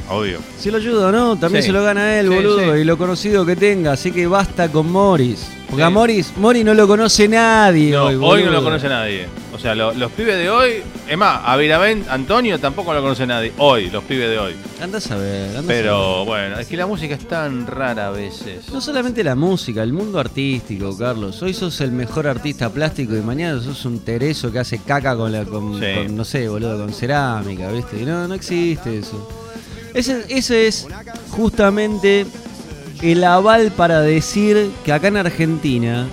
obvio. Si lo ayudo, ¿no? También Sí. se lo gana él, Sí, boludo, sí. y lo conocido que tenga, así que basta con Morris. Porque Sí. a Morris, Morris no lo conoce nadie No, hoy, hoy, no boludo. lo conoce nadie. O sea, lo- los pibes de hoy... Es más, Avidaven, Antonio tampoco lo conoce nadie. Hoy, los pibes de hoy. Andás a ver, andás a ver. Pero bueno, es que la música es tan rara a veces. No solamente la música, el mundo artístico, Carlos. Hoy sos el mejor artista plástico y mañana sos un tereso que hace caca con la, con, Sí. con, no sé, boludo, con cerámica, ¿viste? Y no, no existe eso. Ese, ese es justamente el aval para decir que acá en Argentina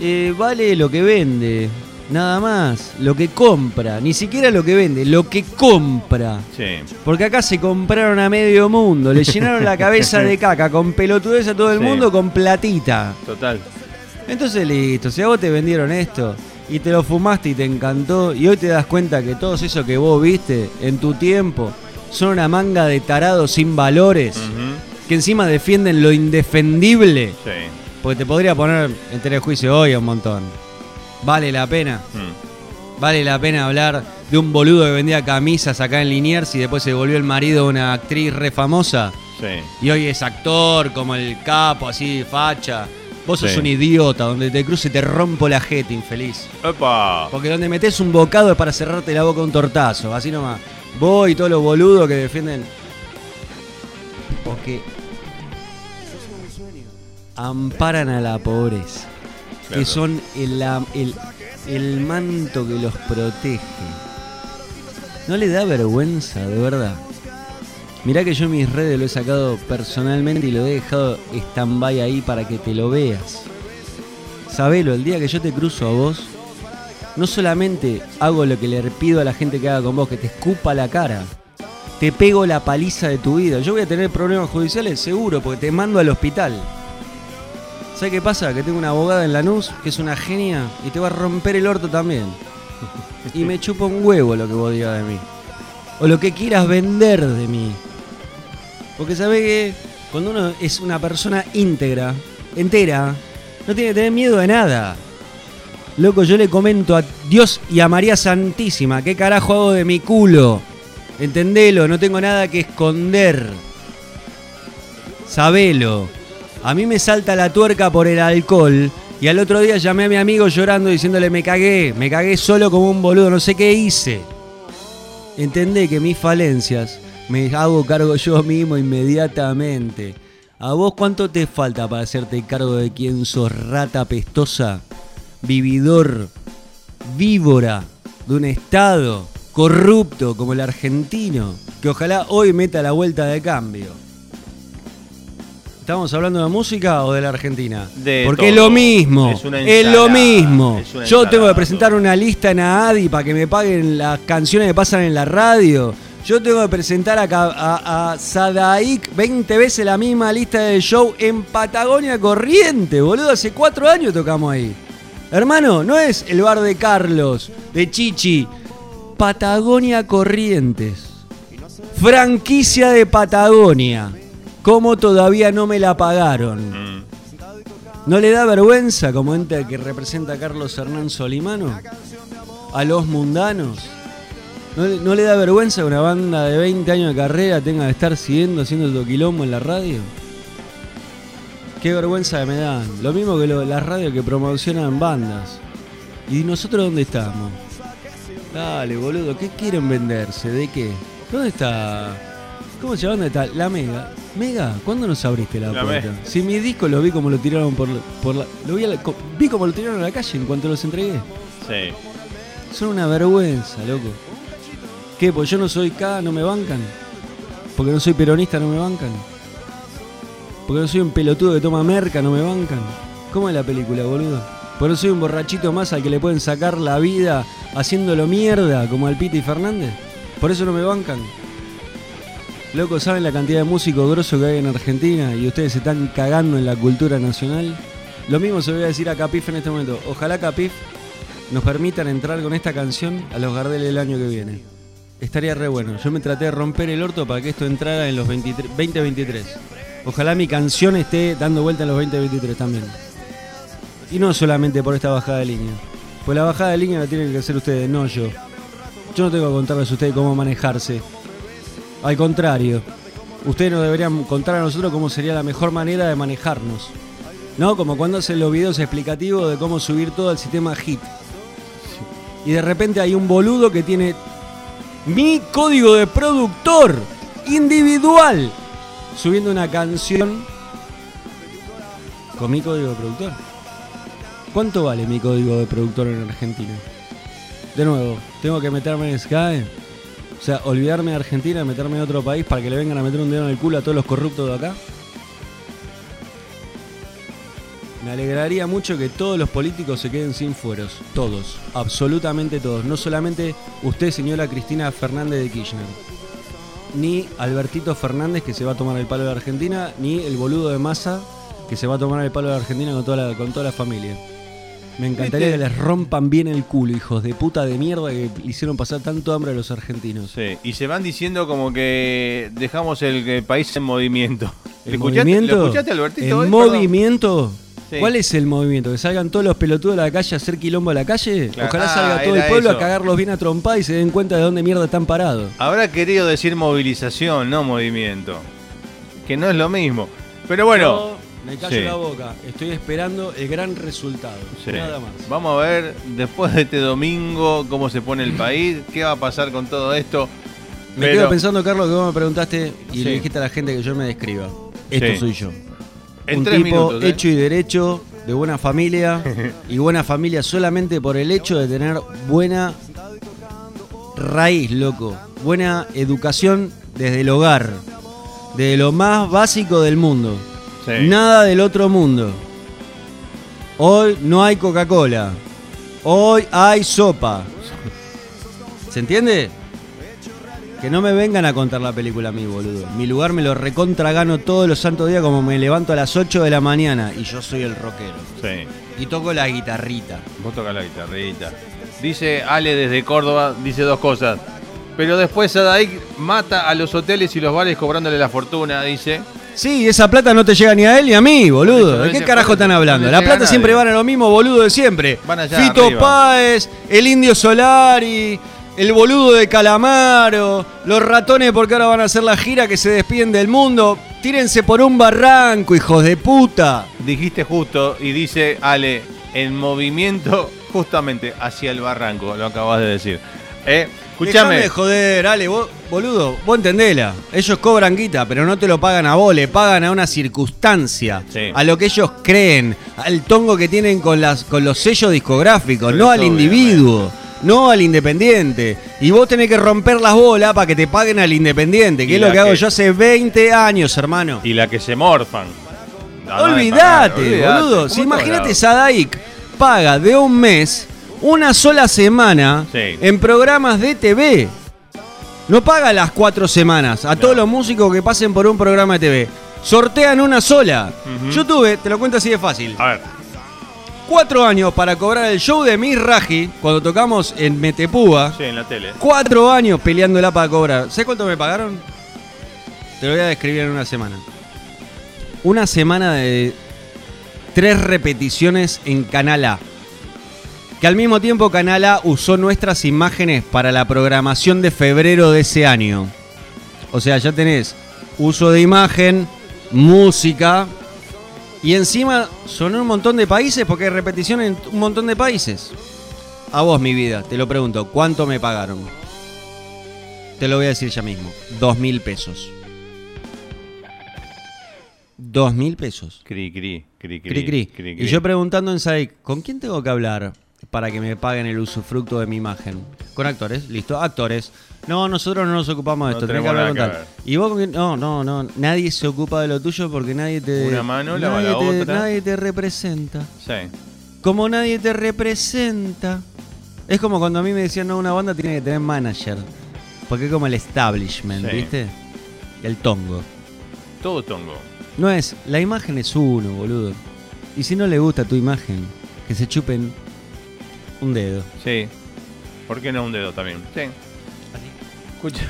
eh, vale lo que vende. Nada más, lo que compra, ni siquiera lo que vende, lo que compra. Sí. Porque acá se compraron a medio mundo, le llenaron la cabeza de <laughs> caca con pelotudez a todo el Sí. mundo con platita. Total. Entonces listo, si a vos te vendieron esto y te lo fumaste y te encantó y hoy te das cuenta que todo eso que vos viste en tu tiempo son una manga de tarados sin valores que encima defienden lo indefendible, Sí. porque te podría poner en telejuicio hoy un montón. Vale la pena. Mm. Vale la pena hablar de un boludo que vendía camisas acá en Liniers y después se volvió el marido de una actriz re famosa. Sí. Y hoy es actor, como el capo, así, facha. Vos sos Sí. un idiota, donde te cruce te rompo la jeta, infeliz. ¡Opa! Porque donde metes un bocado es para cerrarte la boca un tortazo, así nomás. Vos y todos los boludos que defienden. Porque amparan a la pobreza. Claro. Que son el, el, el manto que los protege. ¿No le da vergüenza, de verdad? Mirá que yo mis redes lo he sacado personalmente y lo he dejado stand-by ahí para que te lo veas. Sabelo, el día que yo te cruzo a vos, no solamente hago lo que le pido a la gente que haga con vos, que te escupa la cara, te pego la paliza de tu vida. Yo voy a tener problemas judiciales, seguro, porque te mando al hospital. ¿Sabes qué pasa? Que tengo una abogada en Lanús que es una genia y te va a romper el orto también. Y me chupa un huevo lo que vos digas de mí. O lo que quieras vender de mí. Porque sabés que cuando uno es una persona íntegra, entera, no tiene que tener miedo de nada. Loco, yo le comento a Dios y a María Santísima, ¿qué carajo hago de mi culo? Entendelo, no tengo nada que esconder. Sabelo. A mí me salta la tuerca por el alcohol y al otro día llamé a mi amigo llorando diciéndole me cagué, me cagué solo como un boludo, no sé qué hice. Entendé que mis falencias Me hago cargo yo mismo inmediatamente. ¿A vos cuánto te falta para hacerte cargo de quién sos rata pestosa, vividor, víbora de un estado corrupto como el argentino, que ojalá hoy meta la vuelta de cambio? ¿Estamos hablando de música o de la Argentina? De Porque es lo mismo. Es una Es lo mismo. es una Yo tengo que presentar una lista en ADI para que me paguen las canciones que pasan en la radio. Yo tengo que presentar a, a, a Sadaik 20 veces la misma lista de show en Patagonia Corriente, boludo. Hace cuatro años tocamos ahí. Hermano, no es el bar de Carlos, de Chichi. Patagonia Corrientes. Franquicia de Patagonia. ¿Cómo todavía no me la pagaron? Mm. ¿No le da vergüenza como ente que representa a Carlos Hernán Solimano? ¿A los mundanos? ¿No, le- no le da vergüenza que una banda de 20 años de carrera tenga que estar siguiendo haciendo toquilombo en la radio? Qué vergüenza que me dan. Lo mismo que lo- las radios que promocionan bandas. ¿Y nosotros dónde estamos? Dale, boludo, ¿qué quieren venderse? ¿De qué? ¿Dónde está? ¿Cómo se llama? ¿Dónde está? La Mega. Mega, ¿cuándo nos abriste la, La puerta? Mega. Si mi disco lo vi como lo tiraron por, por la. Lo vi, a la- co- vi como lo tiraron a la calle en cuanto los entregué. Sí. Son una vergüenza, loco. ¿Qué? Pues yo no soy K, no me bancan. Porque no soy peronista, no me bancan. Porque soy un pelotudo que toma merca, no me bancan. ¿Cómo es la película, boludo? Porque soy un borrachito más al que le pueden sacar la vida haciéndolo mierda, como al Piti Fernández. Por eso no me bancan. Loco, ¿saben la cantidad de músicos grosos que hay en Argentina y ustedes se están cagando en la cultura nacional? Lo mismo se voy a decir a Capif en este momento. Ojalá Capif nos permitan entrar con esta canción a los Gardel el año que viene. Estaría re bueno. Yo me traté de romper el orto para que esto entrara en los 23 2023. Ojalá mi canción esté dando vuelta en los 2023 también. Y no solamente por esta bajada de línea. Pues la bajada de línea la tienen que hacer ustedes, no yo. Yo no tengo que contarles a ustedes cómo manejarse. Al contrario, ustedes nos deberían contar a nosotros cómo sería la mejor manera de manejarnos. ¿No? Como cuando hacen los videos explicativos de cómo subir todo al sistema HIT. Y de repente hay un boludo que tiene mi código de productor individual subiendo una canción con mi código de productor. ¿Cuánto vale mi código de productor en Argentina? De nuevo, tengo que meterme en Sky. O sea, olvidarme de Argentina, meterme en otro país para que le vengan a meter un dedo en el culo a todos los corruptos de acá. Me alegraría mucho que todos los políticos se queden sin fueros. Todos, absolutamente todos. No solamente usted, señora Cristina Fernández de Kirchner. Ni Albertito Fernández, que se va a tomar el palo de Argentina, ni el boludo de Massa, que se va a tomar el palo de Argentina con toda la, con toda la familia. Me encantaría ¿Viste? que les rompan bien el culo, hijos de puta de mierda que hicieron pasar tanto hambre a los argentinos. Sí, y se van diciendo como que dejamos el, el país en movimiento. ¿El ¿Le escuchaste, movimiento? ¿Lo escuchaste, Albertito? ¿El hoy? Perdón. Sí. ¿Cuál es el movimiento? ¿Que salgan todos los pelotudos de la calle a hacer quilombo a la calle? Claro. Ojalá Ah, salga todo el pueblo eso. a cagarlos bien a trompada y se den cuenta de dónde mierda están parados. Habrá querido decir movilización, no movimiento. Que no es lo mismo. Pero bueno, me callo sí. la boca. Estoy esperando el gran resultado. sí. Nada más. vamos a ver después de este domingo cómo se pone el <laughs> país, qué va a pasar con todo esto. Me Pero quedo pensando, Carlos, que vos me preguntaste y Sí. le dijiste a la gente que yo me describa. Esto soy yo. En un tres tipo minutos. ¿eh? hecho y derecho, de buena familia, <laughs> y buena familia solamente por el hecho de tener buena raíz, loco. Buena educación desde el hogar, de lo más básico del mundo. Sí. Nada del otro mundo. Hoy no hay Coca-Cola. Hoy hay sopa. ¿Se entiende? Que no me vengan a contar la película a mí, boludo. Mi lugar me lo recontra gano todos los santos días como me levanto a las 8 de la mañana y yo soy el rockero. Sí. Y toco la guitarrita. Vos tocas la guitarrita. Dice Ale desde Córdoba, dice dos cosas. Pero después Sadaik mata a los hoteles y los bares cobrándole la fortuna, dice. Sí, esa plata no te llega ni a él ni a mí, boludo. ¿De qué carajo están hablando? La plata siempre van a lo mismo boludo de siempre. Van allá Fito. Páez, el Indio Solari, el boludo de Calamaro, los ratones porque ahora van a hacer la gira que se despiden del mundo. Tírense por un barranco, hijos de puta. Dijiste justo y dice Ale, en movimiento justamente hacia el barranco, lo acabas de decir. ¿Eh? Dejame de joder, Ale, vos, boludo, vos entendela. Ellos cobran guita, pero no te lo pagan a vos, le pagan a una circunstancia, Sí. a lo que ellos creen, al tongo que tienen con, las, con los sellos discográficos, Pero no al individuo, no al independiente. Y vos tenés que romper las bolas para que te paguen al independiente, que es lo que hago yo hace 20 años, hermano. Y la que se morfan. No, no me Olvídate, boludo. ¿Cómo Si imagínate, lado? Sadaic paga de un mes una sola semana Sí. en programas de TV. No paga las cuatro semanas a todos los músicos que pasen por un programa de TV. Sortean una sola. Ujú. Yo tuve, te lo cuento así de fácil, A ver, cuatro años para cobrar el show de Miss Raji cuando tocamos en Metepúa. sí, en la tele. Cuatro años peleándola para cobrar. ¿Sabes cuánto me pagaron? Te lo voy a describir en una semana. Una semana de tres repeticiones en Canal A. Que al mismo tiempo Canal A usó nuestras imágenes para la programación de febrero de ese año. O sea, ya tenés uso de imagen, música. Y encima sonó en un montón de países porque hay repetición en un montón de países. A vos, mi vida, te lo pregunto, ¿cuánto me pagaron? Te lo voy a decir ya mismo. Dos mil pesos. Dos mil pesos. Cri, cri, cri, cri. Cri, cri. cri, Y yo preguntando en SAIC, ¿con quién tengo que hablar para que me paguen el usufructo de mi imagen? Con actores, listo, actores. No, nosotros no nos ocupamos de No esto, tenés que hablar con tal. que Y vos con quién? No, no, no, nadie se ocupa de lo tuyo porque nadie te. Una mano lava nadie la te- otra. Nadie te representa. Sí. Como nadie te representa. Es como cuando a mí me decían, no, una banda tiene que tener manager. Porque es como el establishment, Sí. ¿viste? El tongo. Todo tongo. No es, la imagen es uno, boludo. Y si no le gusta tu imagen, que se chupen un dedo. Sí. ¿Por qué no un dedo también? Sí. Escucha.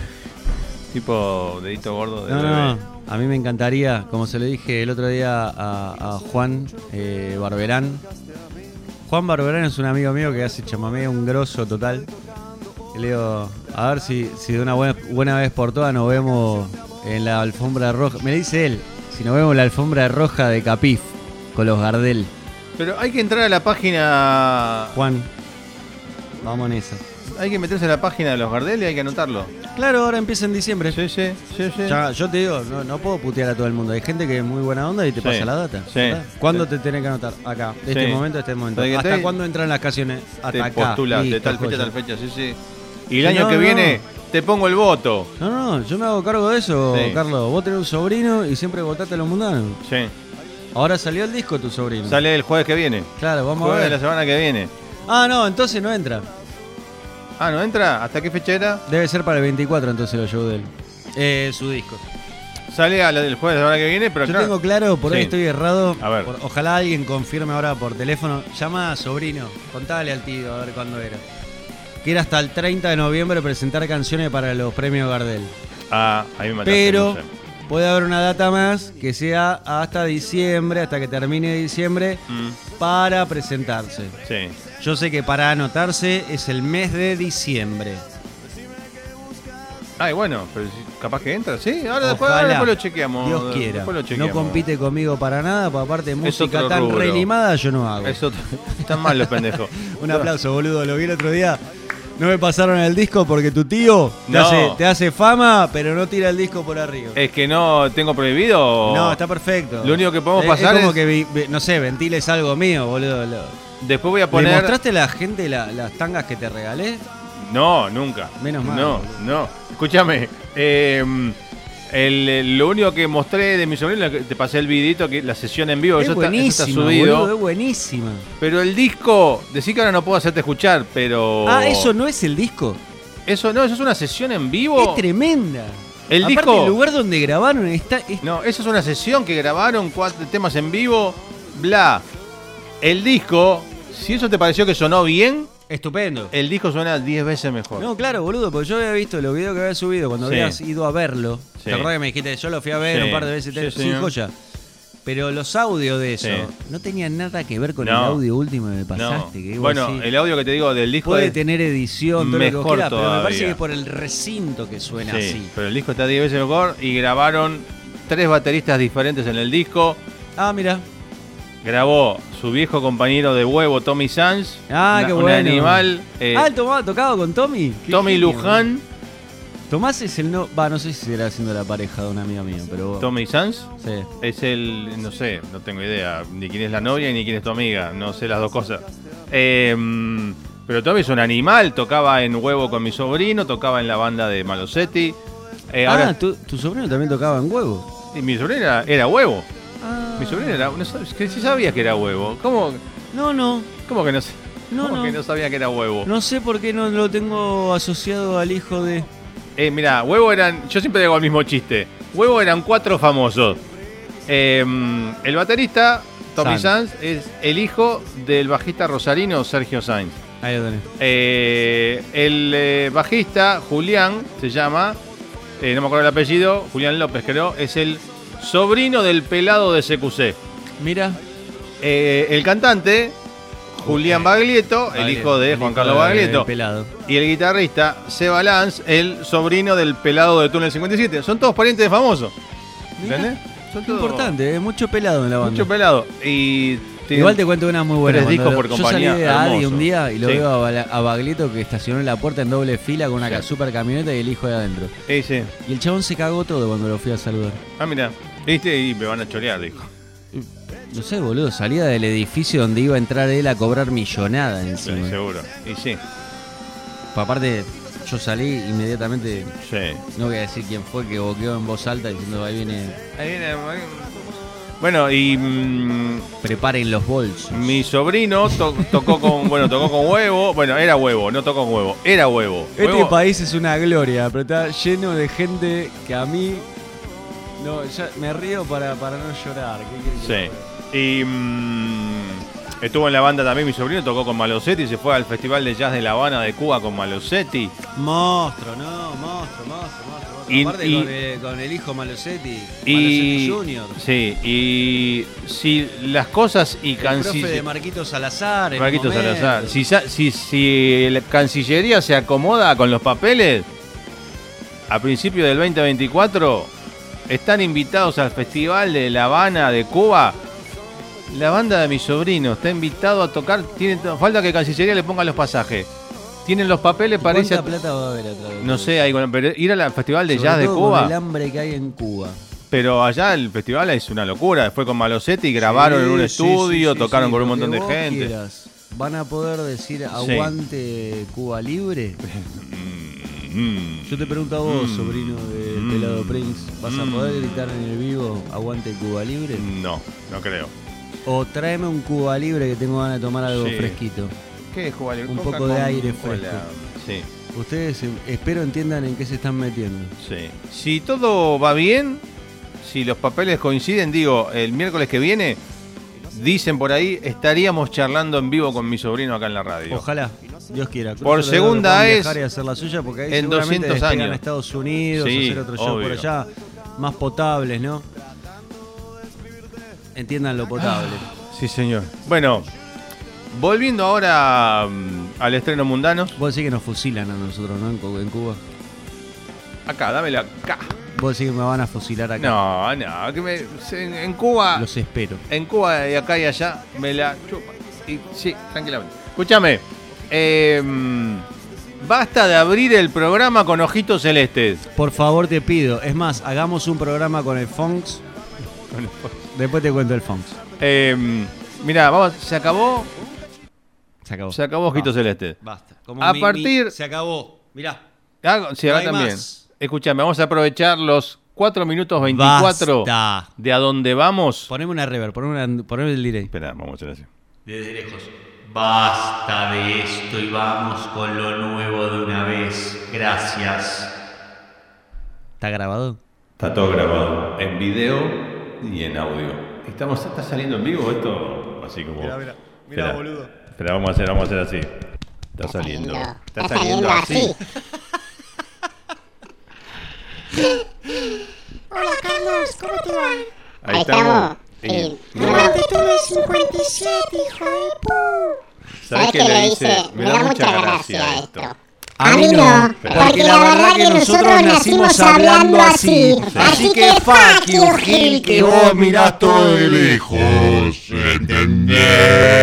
<laughs> Tipo dedito gordo de No, bebé. no, a mí me encantaría, como se lo dije el otro día a, a Juan eh, Barberán. Juan Barberán es un amigo mío que hace chamamé un grosso total. Y le digo, a ver si, si de una buena, buena vez por todas nos vemos en la alfombra roja. Me dice él, si nos vemos en la alfombra roja de Capif con los Gardel. Pero hay que entrar a la página. Juan, vamos en esa. Hay que meterse a la página de los Gardel y hay que anotarlo. Claro, ahora empieza en diciembre. Sí, sí, sí, sí. Ya, yo te digo, no, no puedo putear a todo el mundo. Hay gente que es muy buena onda y te Sí, pasa la data. sí. ¿verdad? ¿Cuándo Sí. te tenés que anotar? Acá. De este Sí. momento a este momento. ¿Hasta te- cuándo entran las canciones? Hasta te acá. postulas de Listo, tal fecha joya. tal fecha, sí, sí. Y el Sí, año no, que no. viene te pongo el voto. No, no, yo me hago cargo de eso, Sí. Carlos. Vos tenés un sobrino y siempre votaste a los mundanos. Sí. Ahora salió el disco tu sobrino. Sale el jueves que viene. Claro, vamos a Jueves de la ver. semana que viene. Ah, no, entonces no entra. Ah, ¿no entra? ¿Hasta qué fecha era? Debe ser para el 24 entonces lo show de él. Eh, su disco. Sale a la del jueves de la semana que viene, pero Yo claro. tengo claro, por ahí Sí. estoy errado. A ver. Por- ojalá alguien confirme ahora por teléfono. Llama a sobrino, contale al tío a ver cuándo era. Que era hasta el 30 de noviembre presentar canciones para los premios Gardel. Ah, ahí me mataste. Pero no sé. puede haber una data más que sea hasta diciembre, hasta que termine diciembre, Mm, para presentarse. sí. Yo sé que para anotarse es el mes de diciembre. Ay, bueno, pero capaz que entra, sí. Ahora después, Ojalá. ahora después lo chequeamos. Dios quiera. No compite conmigo para nada, porque aparte de música otro tan relimada yo no hago. Eso <laughs> están mal los pendejos. <laughs> Un aplauso, boludo. Lo vi el otro día. No me pasaron el disco porque tu tío te, No. hace, te hace fama, pero no tira el disco por arriba. Es que no tengo prohibido. No, está perfecto. Lo único que podemos Es- pasar es como es- que, vi- vi- no sé, ventiles algo mío, boludo. Lo- Después voy a ¿Le poner. mostraste a la gente la- las tangas que te regalé? No, nunca. Menos mal, No, boludo. no. Escúchame. eh, el- el- lo único que mostré de mi sobrino, te pasé el videito, que la sesión en vivo, es eso, está, eso está buenísima, subido. boludo, es buenísima. Pero el disco, decí que ahora no puedo hacerte escuchar, pero. Ah, ¿eso no es el disco? Eso no, eso es una sesión en vivo. Es tremenda. El Aparte, disco- el lugar donde grabaron está... es- No, eso es una sesión que grabaron cuatro temas en vivo, bla. El disco, si eso te pareció que sonó bien, Estupendo. el disco suena 10 veces mejor. No, claro, boludo, porque yo había visto los videos que había subido cuando Sí. habías ido a verlo. ¿Te acuerdas que me dijiste? Yo lo fui a ver un par de veces. Sí, joya. Pero los audios de eso Sí. no tenían nada que ver con No. el audio último que me No. pasaste. que Bueno, el audio que te digo del disco puede tener edición, todo lo que mejor quieras, pero me parece que es por el recinto que suena Sí, así. pero el disco está 10 veces mejor y grabaron tres bateristas diferentes en el disco. Ah, mira. grabó su viejo compañero de huevo, Tommy Sanz. Ah, una- qué un bueno. animal. eh, ah, tocado con Tommy. Qué Tommy genio. Luján. Tomás es el no. Va, no sé si será siendo la pareja de una amiga mía, pero. Tommy Sanz Sí. es el. No sé, no tengo idea. Ni quién es la novia ni quién es tu amiga. No sé las dos cosas. Eh, pero Tommy es un animal. Tocaba en huevo con mi sobrino. Tocaba en la banda de Malosetti. Eh, ah, ahora, tu, tu sobrino también tocaba en huevo. y mi sobrino era, era huevo. Ah. Mi sobrino era. No, que sí sabía que era huevo. ¿Cómo, No, no. cómo que no, sé- No, cómo no. que no sabía que era huevo? No sé por qué no lo tengo asociado al hijo de. Eh, mira, Huevo eran. Yo siempre digo el mismo chiste. Huevo eran cuatro famosos. Eh, el baterista, Tommy Sanz. Sanz, es el hijo del bajista rosarino Sergio Sainz. Ahí lo tenés. Eh, el eh, bajista, Julián, se llama. eh, no me acuerdo el apellido. Julián López, creo. Es el sobrino del pelado de CQC. Mira. El cantante, Julián Baglietto, el hijo de Juan Carlos Baglietto. pelado. Y el guitarrista, Seba Lanz, el sobrino del pelado de Túnel 57. Son todos parientes de famosos. ¿Entendés? Son todos importante, eh, mucho pelado en la banda. Mucho pelado. Y tienen- Igual te cuento una muy buena. tres cuando discos por Yo compañía, salí de Adi hermoso. un día y lo Sí. veo a, Bala- a Baglietto que estacionó en la puerta en doble fila con una ca- super camioneta y el hijo de adentro. Sí, sí. Y el chabón se cagó todo cuando lo fui a saludar. Ah, mira. ¿Viste? Y me van a chorear, dijo. No sé, boludo, salía del edificio donde iba a entrar él a cobrar millonada Sí, encima. seguro. Y sí. Aparte, yo salí inmediatamente, Sí. no voy a decir quién fue, que boqueó en voz alta diciendo ahí viene, Ahí viene. Bueno, y mm, preparen los bolsos. mi sobrino to- tocó con. Bueno, tocó con huevo. Bueno, era huevo, no tocó con huevo. Era huevo. Este Huevo- país es una gloria, pero está lleno de gente que a mí. No, ya me río para, para no llorar. ¿Qué que Sí. Y mm, estuvo en la banda también mi sobrino, tocó con Malosetti, se fue al Festival de Jazz de La Habana de Cuba con Malosetti. Monstruo, no, monstruo, monstruo, monstruo. Y- Aparte y- con, el, con el hijo Malosetti, Y, Malosetti Junior. sí, y si las cosas y profe de Cancillería. Marquito Salazar. en Marquito. Salazar. Si, si, si la Cancillería se acomoda con los papeles, a principio del 2024 están invitados al Festival de La Habana de Cuba. La banda de mi sobrino está invitado a tocar. Tiene, falta que Cancillería le ponga los pasajes. Tienen los papeles, ¿Y parece. ¿Cuánta plata va a haber atrás? de No sé, pero ir al Festival de Sobre Jazz de todo con Cuba. el hambre que hay en Cuba. Pero allá el festival es una locura. Fue con Malosetti, grabaron en un sí, estudio, sí, tocaron con un montón de gente. quieras. ¿Van a poder decir aguante Cuba libre? Mm. <laughs> Yo te pregunto a vos, Mm. sobrino del Mm. pelado Prince, ¿vas a Mm. poder gritar en el vivo aguante Cuba libre? No, no creo. O tráeme un Cuba libre que tengo ganas de tomar algo Sí. fresquito. ¿Qué es Cuba Libre? Un poco de aire cola. fresco. Sí, Ustedes eh, espero entiendan en qué se están metiendo. sí. Si todo va bien, si los papeles coinciden, digo, el miércoles que viene, dicen por ahí, estaríamos charlando en vivo con mi sobrino acá en la radio. Ojalá, Dios quiera. Cruzo Por segunda viajar y hacer la suya porque ahí en seguramente 200 despegan años. a Estados Unidos, Sí, hacer otro show por allá, más potables, ¿no? Entiendan lo potable. Sí, señor. Bueno, volviendo ahora mm, al estreno mundanos. Vos decís que nos fusilan a nosotros, ¿no? En, Cu- en Cuba. Acá, dámela acá. Vos decís que me van a fusilar acá. No, no, que me, en, en Cuba, Los espero. en Cuba y acá y allá me la chupa. Y, sí, tranquilamente. Escúchame, eh, basta de abrir el programa con ojitos celestes. Por favor, te pido. Es más, hagamos un programa con el Fonks. Después te cuento el Fonks. Eh, mira, vamos, se acabó, Se acabó. se acabó ojitos Basta. celestes. Basta. Como A mi- partir- mi- Se acabó. Mirá. Ah, sí, acá No hay también. más. Escúchame, vamos a aprovechar los 4 minutos 24 Basta. de a dónde vamos. Poneme una reverb, poneme, una, poneme el delay. Espera, vamos a hacer así. Desde lejos. Basta de esto y vamos con lo nuevo de una vez. Gracias. ¿Está grabado? Está todo grabado en video y en audio. Estamos, ¿Está saliendo en vivo esto? Así como. Mira, mira, mira, boludo. Espera, vamos a hacer, vamos a hacer así. Está saliendo. Está, saliendo, así. <laughs> Hola Carlos, ¿cómo te va? Ahí estamos. Y- Eh, Durante el 57, hijo de pu. ¿Sabes qué le dice? Me da mucha gracia esto. A mí no, porque la verdad que nosotros nacimos hablando así. Así que fuck you, Gil, que vos mirás todo de lejos.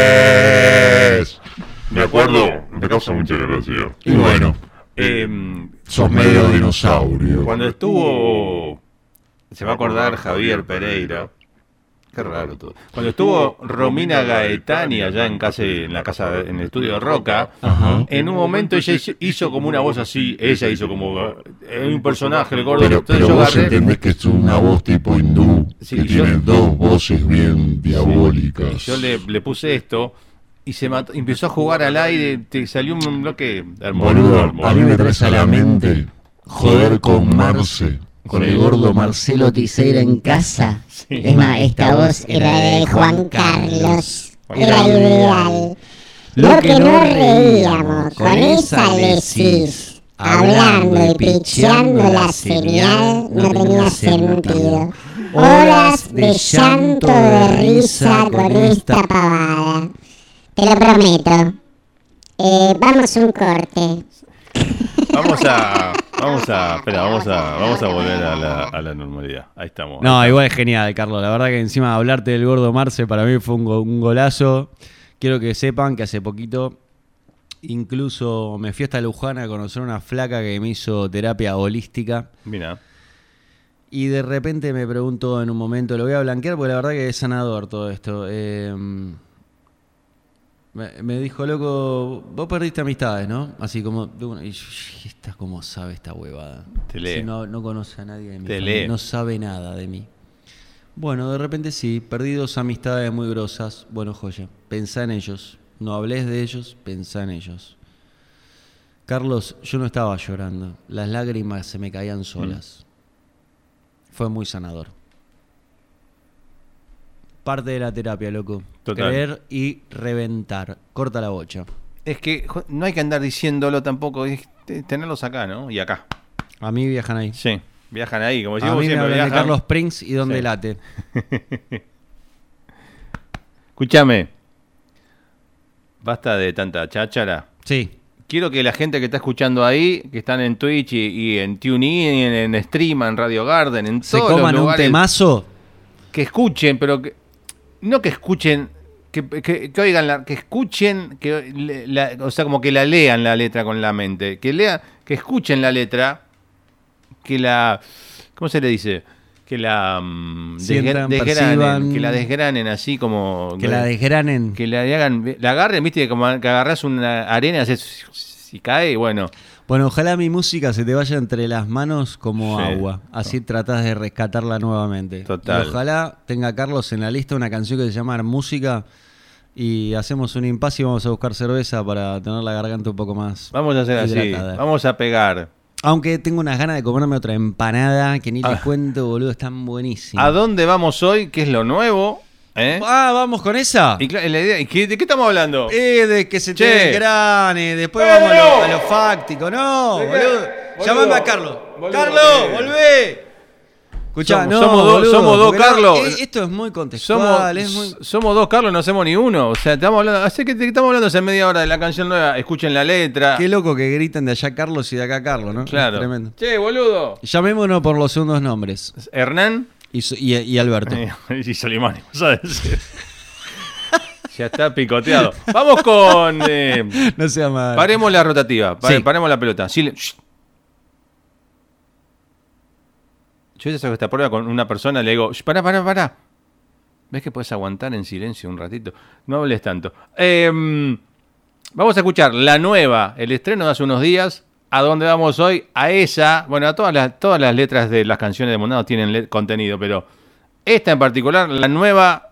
¿Entendés? Me acuerdo, me causa mucha gracia. Y bueno, Eh, sos medio dinosaurio. cuando estuvo. Se va a acordar Javier Pereira. Qué raro todo. Cuando estuvo Romina Gaetani allá en casa, en la casa, en el estudio de Roca, en un momento ella hizo, como una voz así, ella hizo como eh, un personaje, el gordo. Pero, Entonces pero yo vos agarré- entendés que es una voz tipo hindú, Sí, que yo- tiene dos voces bien Y diabólicas. yo le, le puse esto y se mató, y empezó a jugar al aire, te salió un bloque hermoso. Boludo, hermoso. a mí me traes a la mente joder con Marce, con el gordo Marcelo Tiseira en casa. Es más, esta voz era de Juan Carlos. Era ideal. Lo que no reíamos con esa lesis, hablando y picheando la señal, no tenía sentido. Horas de llanto de risa con esta pavada. Te lo prometo. Eh, vamos a un corte. Vamos a, vamos a, espera, vamos a, vamos a volver a la, a la normalidad. Ahí estamos. No, igual es genial, Carlos. La verdad que encima de hablarte del gordo Marce para mí fue un, go- un golazo. Quiero que sepan que hace poquito incluso me fui hasta Luján a conocer una flaca que me hizo terapia holística. Mira, Y de repente me pregunto en un momento, lo voy a blanquear porque la verdad que es sanador todo esto. Eh, me, me dijo, loco, vos perdiste amistades, ¿no? Así como, y yo, esta cómo sabe esta huevada. Te lee. Si no, no conoce a nadie de mi Te familia, lee. no sabe nada de mí. Bueno, de repente sí, perdí dos amistades muy grosas. Bueno, joya, pensá en ellos. No hables de ellos, pensá en ellos. Carlos, yo no estaba llorando. Las lágrimas se me caían solas. Fue muy sanador. Parte de la terapia, loco. Total. Creer y reventar. Corta la bocha. es que no hay que andar diciéndolo tampoco, es tenerlos acá, ¿no? Y acá. A mí viajan ahí. Sí, viajan ahí, como A decimos mí me siempre, hablan de viajan. Carlos Prince y donde Sí. late. <laughs> Escúchame. Basta de tanta cháchara. Sí. Quiero que la gente que está escuchando ahí, que están en Twitch y, y en TuneIn, en, en Stream, en Radio Garden, en Se todos los coman un temazo. que escuchen, pero que no que escuchen, que, que- que oigan, la, que escuchen, que la- o sea, como que la lean la letra con la mente, que lean, que escuchen la letra, que la, ¿cómo se le dice? Que la mm, Sientan, desgranen, perciban. que la desgranen así como Que la desgranen. que la hagan, la agarren, viste, como que agarras una arena, haces y cae, y bueno, Bueno, ojalá mi música se te vaya entre las manos como Sí. agua. Así tratás de rescatarla nuevamente. Total. Y ojalá tenga Carlos en la lista una canción que se llama Música y hacemos un impasse y vamos a buscar cerveza para tener la garganta un poco más vamos a hacer así, vamos a pegar. Aunque tengo unas ganas de comerme otra empanada que ni Ah. les cuento, boludo, están buenísimas. ¿A dónde vamos hoy? ¿Qué es lo nuevo? ¿Eh? Ah, vamos con esa. Y cla- la idea, ¿y qué- ¿De qué estamos hablando? Eh, de que se te Che. desgrane, después vamos a lo, a lo fáctico, no, boludo. Boludo. Llamame a Carlos. Boludo, Carlos, volvé. Escuchá, Somos- no, somos dos- somos dos, no, Carlos. eh, esto es muy somos, contextual, es muy... somos dos, Carlos, no hacemos ni uno. O sea, estamos hablando, así que estamos hablando hace media hora de la canción nueva. Escuchen la letra. Qué loco que gritan de allá Carlos y de acá Carlos, ¿no? Claro. Tremendo. Che, boludo. Llamémonos por los segundos nombres. Hernán Y, y- y Alberto. <laughs> y Solimani, ¿sabes? <laughs> ya está picoteado. Vamos con. eh, <laughs> No sea mal. paremos la rotativa. pare- Sí. Paremos la pelota. Yo ya saco esta prueba con una persona, le digo, "Shh, pará, pará, pará. ¿Ves que puedes aguantar en silencio un ratito? No hables tanto. Em, vamos a escuchar la nueva, el estreno de hace unos días. ¿A dónde vamos hoy? A esa. Bueno, a todas las, todas las letras de las canciones de Mondado tienen contenido, pero esta en particular, la nueva,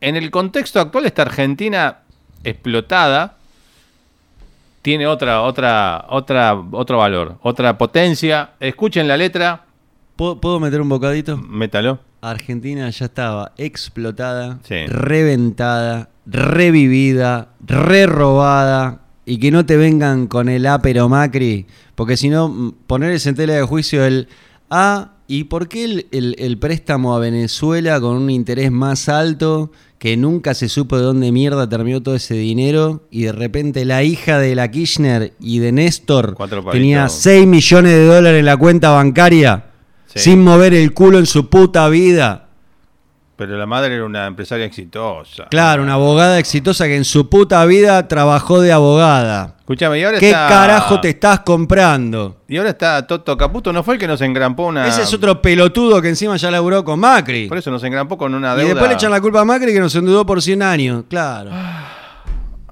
en el contexto actual, esta Argentina explotada, tiene otra, otra, otra, otro valor, otra potencia. Escuchen la letra, ¿Puedo, puedo meter un bocadito? métalo. Argentina ya estaba explotada, Sí. reventada, revivida, rerobada. Y que no te vengan con el A pero Macri, porque si no, ponerles en tela de juicio el A, ¿y por qué el, el- el préstamo a Venezuela con un interés más alto que nunca se supo de dónde mierda terminó todo ese dinero y de repente la hija de la Kirchner y de Néstor tenía 6 millones de dólares en la cuenta bancaria Sí. sin mover el culo en su puta vida. Pero la madre era una empresaria exitosa. Claro, una abogada exitosa que en su puta vida trabajó de abogada. Escúchame, y ahora ¿Qué está... carajo te estás comprando? Y ahora está Toto Caputo, ¿no fue el que nos engrampó una... Ese es otro pelotudo que encima ya laburó con Macri. Por eso nos engrampó con una Y deuda... después le echan la culpa a Macri que nos endeudó por 100 años. Claro.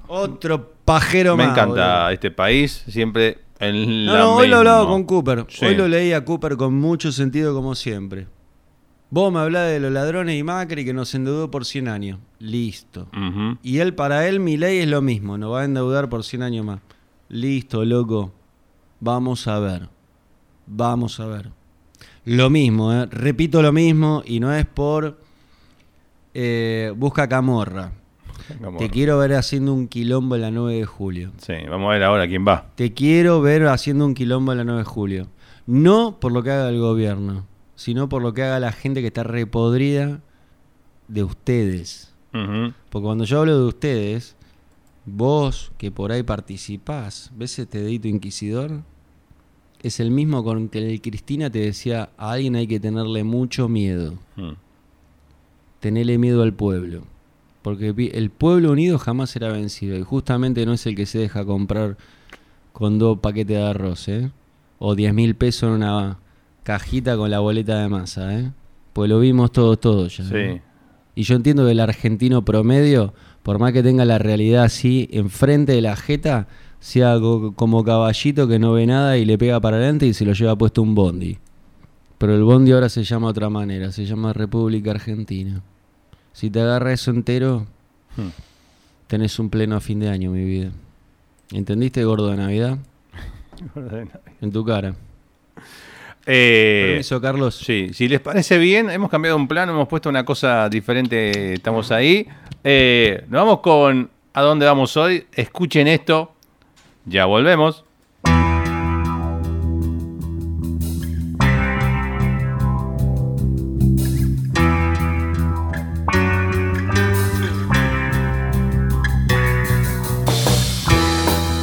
Otro pajero Me más. encanta boludo. este país, siempre en No, la no, hoy lo misma. hablaba con Cooper. Sí. Hoy lo leí a Cooper con mucho sentido como siempre. Vos me hablás de los ladrones y Macri que nos endeudó por 100 años. Listo. Y él, para él, mi ley es lo mismo. Nos va a endeudar por 100 años más. Listo, loco. Vamos a ver. Vamos a ver. Lo mismo, ¿eh? repito lo mismo y no es por eh, busca camorra. Vamos. Te quiero ver haciendo un quilombo la 9 de julio. Sí, vamos a ver ahora quién va. Te quiero ver haciendo un quilombo la 9 de julio. No por lo que haga el gobierno, sino por lo que haga la gente que está repodrida de ustedes. Porque cuando yo hablo de ustedes, vos que por ahí participás, ¿ves este dedito inquisidor? Es el mismo con que el Cristina te decía, a alguien hay que tenerle mucho miedo. Mm. Tenerle miedo al pueblo. Porque el pueblo unido jamás será vencido. Y justamente no es el que se deja comprar con dos paquetes de arroz, ¿eh? O 10 mil pesos en una cajita con la boleta de masa, ¿eh? Pues lo vimos todos, todos ya. Sí. ¿eh? Y yo entiendo que el argentino promedio, por más que tenga la realidad así enfrente de la jeta, sea co- como caballito que no ve nada y le pega para adelante y se lo lleva puesto un bondi. Pero el bondi ahora se llama otra manera, se llama República Argentina. Si te agarra eso entero, Hmm. tenés un pleno a fin de año, mi vida. ¿Entendiste, gordo de Navidad? <laughs> En tu cara. Eh, Permiso, Carlos. Sí, si les parece bien, hemos cambiado un plano, hemos puesto una cosa diferente, estamos ahí. Eh, nos vamos con ¿A dónde vamos hoy? Escuchen esto, ya volvemos.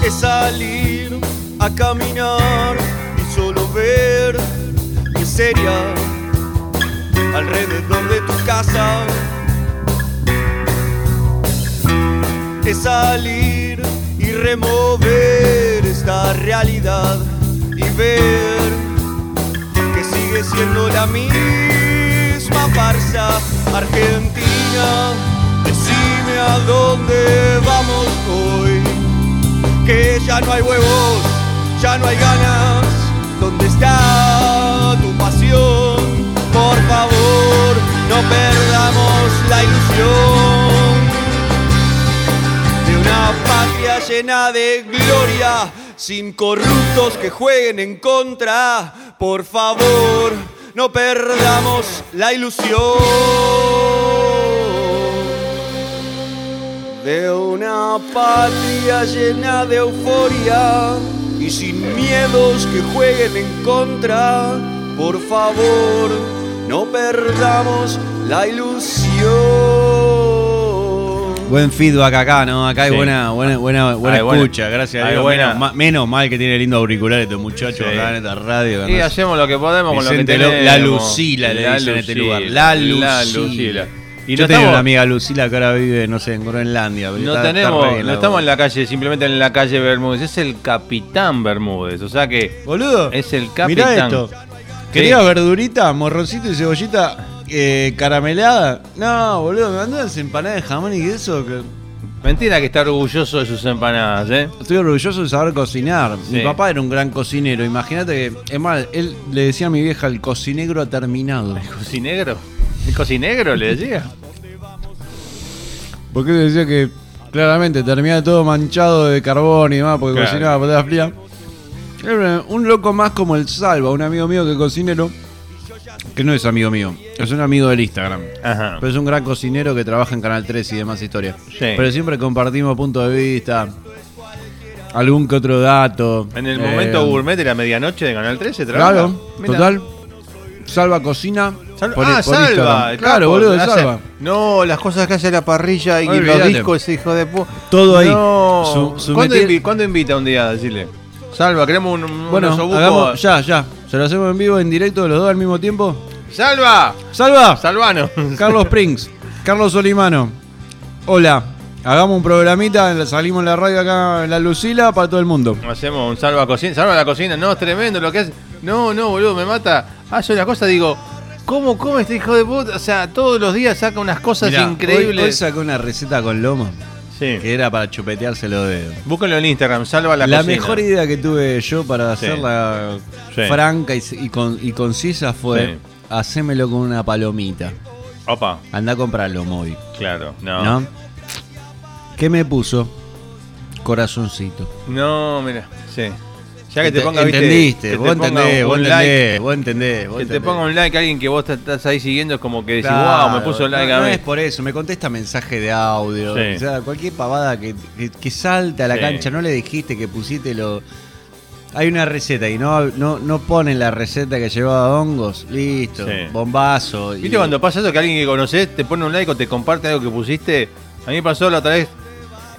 es salir a caminar alrededor de tu casa. Es salir y remover esta realidad y ver que sigue siendo la misma farsa argentina. Decime a dónde vamos hoy que ya no hay huevos, ya no hay ganas. ¿Dónde tu pasión? Por favor, no perdamos la ilusión de una patria llena de gloria, sin corruptos que jueguen en contra. Por favor, no perdamos la ilusión de una patria llena de euforia y sin miedos que jueguen en contra. Por favor, no perdamos la ilusión. Buen feedback acá, ¿no? Acá hay Sí. buena, buena, buena, buena escucha, gracias a buena- Menos, ma- menos mal que tiene lindo auricular este muchacho Sí. acá en esta radio. Y no- hacemos lo que podemos con lo que tenemos. la Lucila le dicen en este lugar. La Lucila. Y Yo no estamos, una amiga Lucila que ahora vive, no sé, en Groenlandia. no está- tenemos, no la estamos en la calle, simplemente en la calle Bermúdez. Es el Capitán Bermúdez. O sea que Boludo, es el mirá Capitán. Esto. ¿Querías verdurita, morroncito y cebollita eh, caramelada? No, boludo, me mandó unas empanadas de jamón y queso que... Mentira que está orgulloso de sus empanadas, ¿eh? Estoy orgulloso de saber cocinar. Mi papá era un gran cocinero. Imagínate que, es más, él le decía a mi vieja, el cocinegro ha terminado. ¿Cocinegro? ¿El cocinegro le decía? Porque él decía que claramente terminaba todo manchado de carbón y demás porque Claro. cocinaba patata fría. Un loco más como el Salva, un amigo mío que cocinero, que no es amigo mío, es un amigo del Instagram. Ajá. Pero es un gran cocinero que trabaja en Canal 3 y demás historias. Sí. Pero siempre compartimos puntos de vista, algún que otro dato. En el Eh, momento gourmet de la medianoche de Canal 13, ¿trabaja? Claro, Mira. total. Salva cocina Sal- Por- ah, por salva. Instagram. Claro, boludo, hace- salva. No, las cosas que hace a la parrilla y los discos, ese hijo de puta. Todo ahí. No. Su- su ¿Cuándo, invi- cuándo invita un día? Decirle. Salva, queremos un, un Bueno, hagamos, ya, ya. Se lo hacemos en vivo, en directo, los dos al mismo tiempo. ¡Salva! ¡Salva! ¡Salvano! <laughs> Carlos Springs, Carlos Solimano. Hola, hagamos un programita, salimos en la radio acá en la Lucila para todo el mundo. Hacemos un salva cocina. Salva la cocina. No, es tremendo lo que hace. No, no, boludo, me mata. Hace una cosa, digo. ¿Cómo come este hijo de puta? O sea, todos los días saca unas cosas Mirá, increíbles. Hoy, hoy sacó una receta con lomo sí. que era para chupetearse los dedos. Búsquenlo en Instagram, salva la, La, cocina. mejor idea que tuve yo para Sí. hacerla Sí. franca y, y con- y concisa fue hacémelo con una palomita. Opa, Anda a comprarlo, móvil. claro. No. ¿No? ¿Qué me puso? Corazoncito. No, mira, sí. Ya que te ponga, viste, entendiste, que te vos entendés, un vos like, entendés, vos entendés, vos que te ponga un like a alguien que vos estás ahí siguiendo, es como que decís, Claro, wow, me puso like no, a no mí. es por eso, me contesta mensaje de audio. Sí. O sea, cualquier pavada que, que, que salte a la Sí. cancha, no le dijiste que pusiste lo. Hay una receta y no, no, no ponen la receta que llevaba hongos. Listo, Sí. bombazo. y- ¿Viste cuando pasa eso que alguien que conoces te pone un like o te comparte algo que pusiste? A mí pasó la otra vez,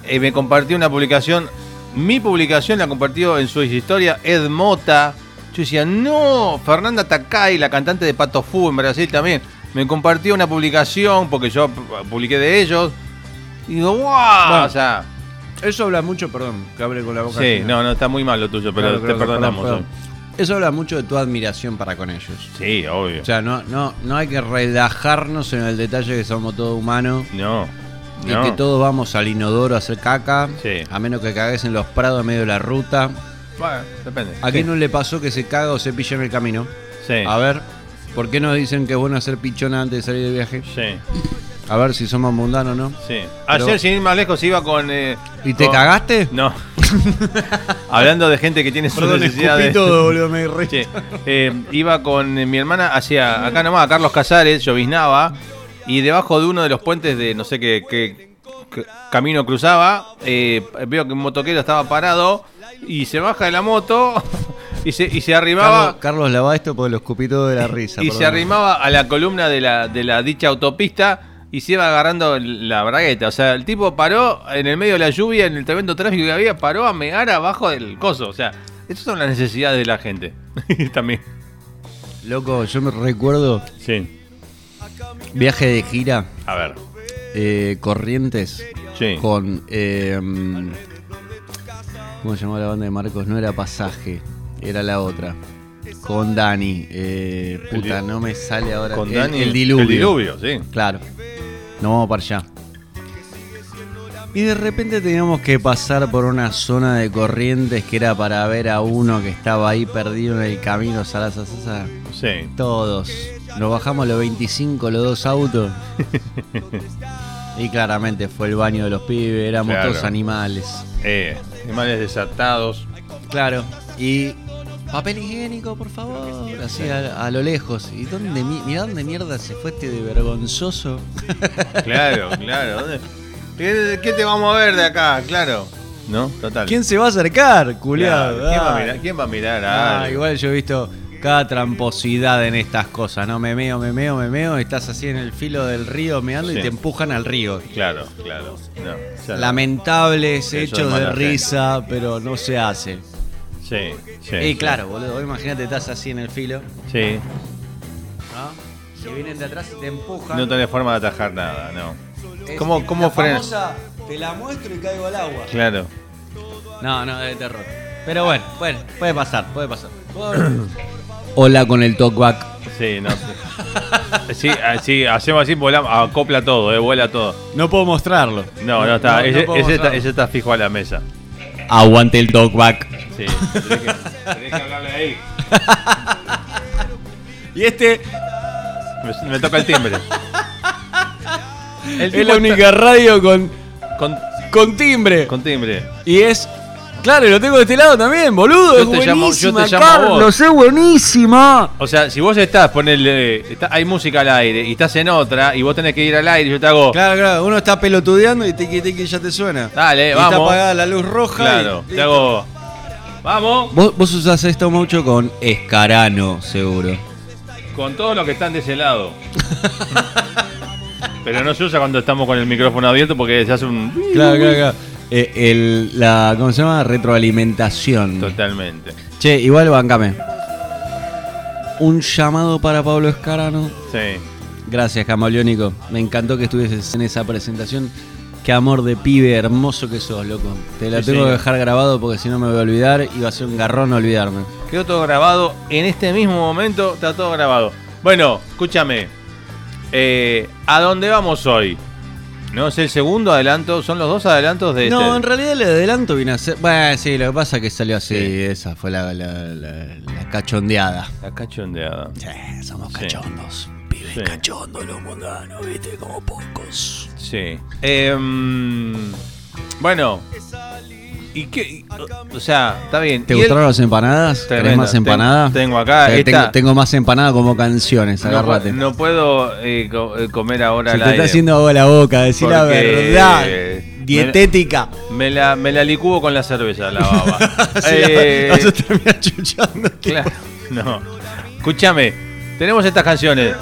eh, me compartió una publicación, mi publicación la compartió en su historia Ed Mota. Yo decía, no, Fernanda Takai, la cantante de Pato Fu en Brasil también, me compartió una publicación porque yo pu- publiqué de ellos. Y digo, wow, Bueno, o sea, Eso habla mucho, perdón, que abre con la boca. sí, llena. no, no, está muy mal lo tuyo, pero Claro, te claro, perdonamos. perdón, perdón. Eso habla mucho de tu admiración para con ellos. Sí, obvio. O sea, no, no, no hay que relajarnos en el detalle que somos todos humanos. no, Y no. que todos vamos al inodoro a hacer caca. Sí. A menos que cagues en los prados en medio de la ruta. Bueno, depende. ¿A Sí. quién no le pasó que se caga o se pilla en el camino? Sí. A ver, ¿por qué nos dicen que es bueno hacer pichona antes de salir de viaje? Sí, A ver si somos mundanos o no. sí. Ayer, sin ir más lejos, iba con. eh, ¿Y te con- cagaste? No. <laughs> Hablando de gente que tiene su Perdón, necesidad de. todo, boludo, me Sí. Eh, iba con eh, mi hermana hacia acá nomás, a Carlos Casares, lloviznaba, y debajo de uno de los puentes de no sé qué, qué- qué camino cruzaba, eh, veo que un motoquero estaba parado y se baja de la moto <laughs> y se, y se arrimaba. Carlos, Carlos lava esto porque lo escupí todo de la risa. y se arrimaba a la columna de la, de la dicha autopista y se iba agarrando la bragueta. O sea, el tipo paró en el medio de la lluvia, en el tremendo tráfico que había, paró a mear abajo del coso. O sea, estas son las necesidades de la gente. <laughs> También. Loco, yo me recuerdo Sí. Viaje de gira, A ver. eh, Corrientes, Sí. con... eh, ¿Cómo se llamaba la banda de Marcos? No era Pasaje, era la otra. Con Dani. eh, puta, no me sale ahora. Con el, Dani. El diluvio. El diluvio, sí. Claro. Nos vamos para allá. Y de repente teníamos que pasar por una zona de corrientes que era para ver a uno que estaba ahí perdido en el camino, Salasa. Sí. Todos. Nos bajamos los 25, los dos autos. y claramente fue el baño de los pibes, éramos Claro. todos animales. Eh, animales desatados. Claro. Y papel higiénico, por favor. Así a, a lo lejos. ¿Y dónde, mi- mirá dónde mierda se fue este de vergonzoso? Claro, claro. ¿Dónde- ¿Qué, qué te vamos a ver de acá? Claro. ¿No? Total. ¿Quién se va a acercar, Claro, culiado? ¿Quién, va a mirar, ¿Quién va a mirar Ah, igual yo he visto cada tramposidad en estas cosas, ¿no? Me meo, me meo, me meo, estás así en el filo del río meando Sí. y te empujan al río. Claro, claro. No, Lamentables hechos de gente. risa, pero no se hace. Sí, sí. y sí. claro, boludo, imagínate, estás así en el filo, Sí. ¿no? Si vienen de atrás y te empujan. No tenés forma de atajar nada, no. es ¿Cómo, cómo la famosa, te la muestro y caigo al agua. Claro. No, no, de terror. Pero bueno, bueno, puede pasar, puede pasar. <clears throat> Hola con el talkback. Sí, no sé. Sí, ah, sí, hacemos así, volamos, acopla todo, eh, vuela todo. No puedo mostrarlo. No, no está, ese, está, mostrarlo. ese está fijo a la mesa. Aguante el talkback. Sí, tenés que, tenés que hablarle ahí. <laughs> Y este Me, me toca el timbre. <laughs> El es la está- única radio con, Con, con timbre. con timbre. Y es. Claro, y lo tengo de este lado también, boludo. Yo es te llamo- yo buenísima, te llamo a vos. Carlos, es buenísima. O sea, si vos estás, ponele, está- hay música al aire y estás en otra y vos tenés que ir al aire, yo te hago. Claro, claro, uno está pelotudeando y tiki tiki ya te suena. Dale, y vamos. está apagada la luz roja. Claro, y- te hago. Vamos. Vos, vos usás esto mucho con Escarano, seguro. con todos los que están de ese lado. <laughs> Pero no se usa cuando estamos con el micrófono abierto porque se hace un... Claro, claro, claro. Eh, el- la, ¿Cómo se llama? Retroalimentación. Totalmente. Che, igual bancame. Un llamado para Pablo Escarano. Sí. Gracias, Camaleónico. Me encantó que estuvieses en esa presentación. Qué amor de pibe hermoso que sos, loco. Te la Sí, tengo que dejar grabado porque si no me voy a olvidar y va a ser un garrón olvidarme. Quedó todo grabado. En este mismo momento está todo grabado. Bueno, escúchame. Eh, ¿A dónde vamos hoy? No es el segundo adelanto, son los dos adelantos de No, este. en realidad el adelanto vino a ser. Bueno, sí, lo que pasa es que salió así. Sí. Esa fue la, la- la- la cachondeada. La cachondeada. Sí, somos cachondos. Pibes Sí. cachondos los mundanos, viste, como pocos. Sí. Em, bueno. ¿Y qué? O sea, está bien. ¿Te ¿Y gustaron las empanadas? ¿Querés Tremenda. más empanada? Ten- tengo acá, esta- tengo, tengo más empanada como canciones, No, agárrate. no puedo eh, eh, comer ahora Se al te está haciendo agua la boca, decir la verdad. eh, Dietética. Me la, me la licúo con la cerveza, la baba. <laughs> Sí, <laughs> Eh, vas a terminar <laughs> chuchándote. claro, no. Escúchame, tenemos estas canciones.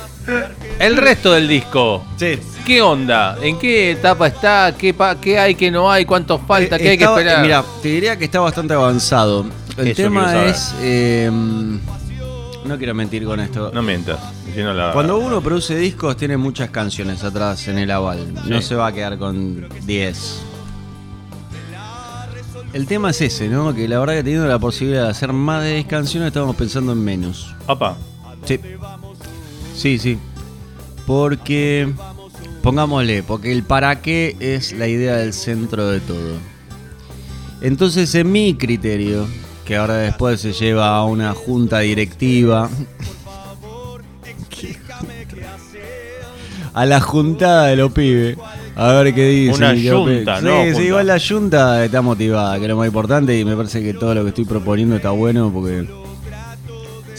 El resto del disco. Sí. ¿Qué onda? ¿En qué etapa está? ¿Qué, pa- qué hay, qué no hay? ¿Cuánto falta? ¿Qué hay que esperar? Mira, te diría que está bastante avanzado. El Eso tema es. eh, no quiero mentir con esto. No mientas. si no la- Cuando uno produce discos, tiene muchas canciones atrás en el aval. No Sí. se va a quedar con 10. El tema es ese, ¿no? Que la verdad que teniendo la posibilidad de hacer más de 10 canciones, estamos pensando en menos. Opa. Sí. Sí, sí. Porque. Pongámosle, porque el para qué es la idea del centro de todo. Entonces, en mi criterio, que ahora después se lleva a una junta directiva. a la juntada de los pibes. A ver qué dicen. Una yunta, ¿no? sí, igual la junta está motivada, que es lo más importante, y me parece que todo lo que estoy proponiendo está bueno porque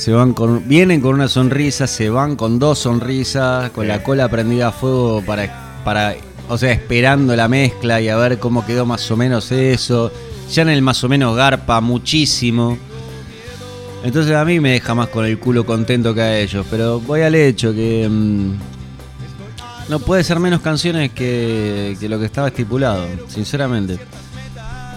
se van con, vienen con una sonrisa, se van con dos sonrisas, con la cola prendida a fuego para, para, o sea, esperando la mezcla y a ver cómo quedó más o menos eso. Ya en el más o menos garpa muchísimo. Entonces a mí me deja más con el culo contento que a ellos, pero voy al hecho que mm, no puede ser menos canciones que, que lo que estaba estipulado, sinceramente.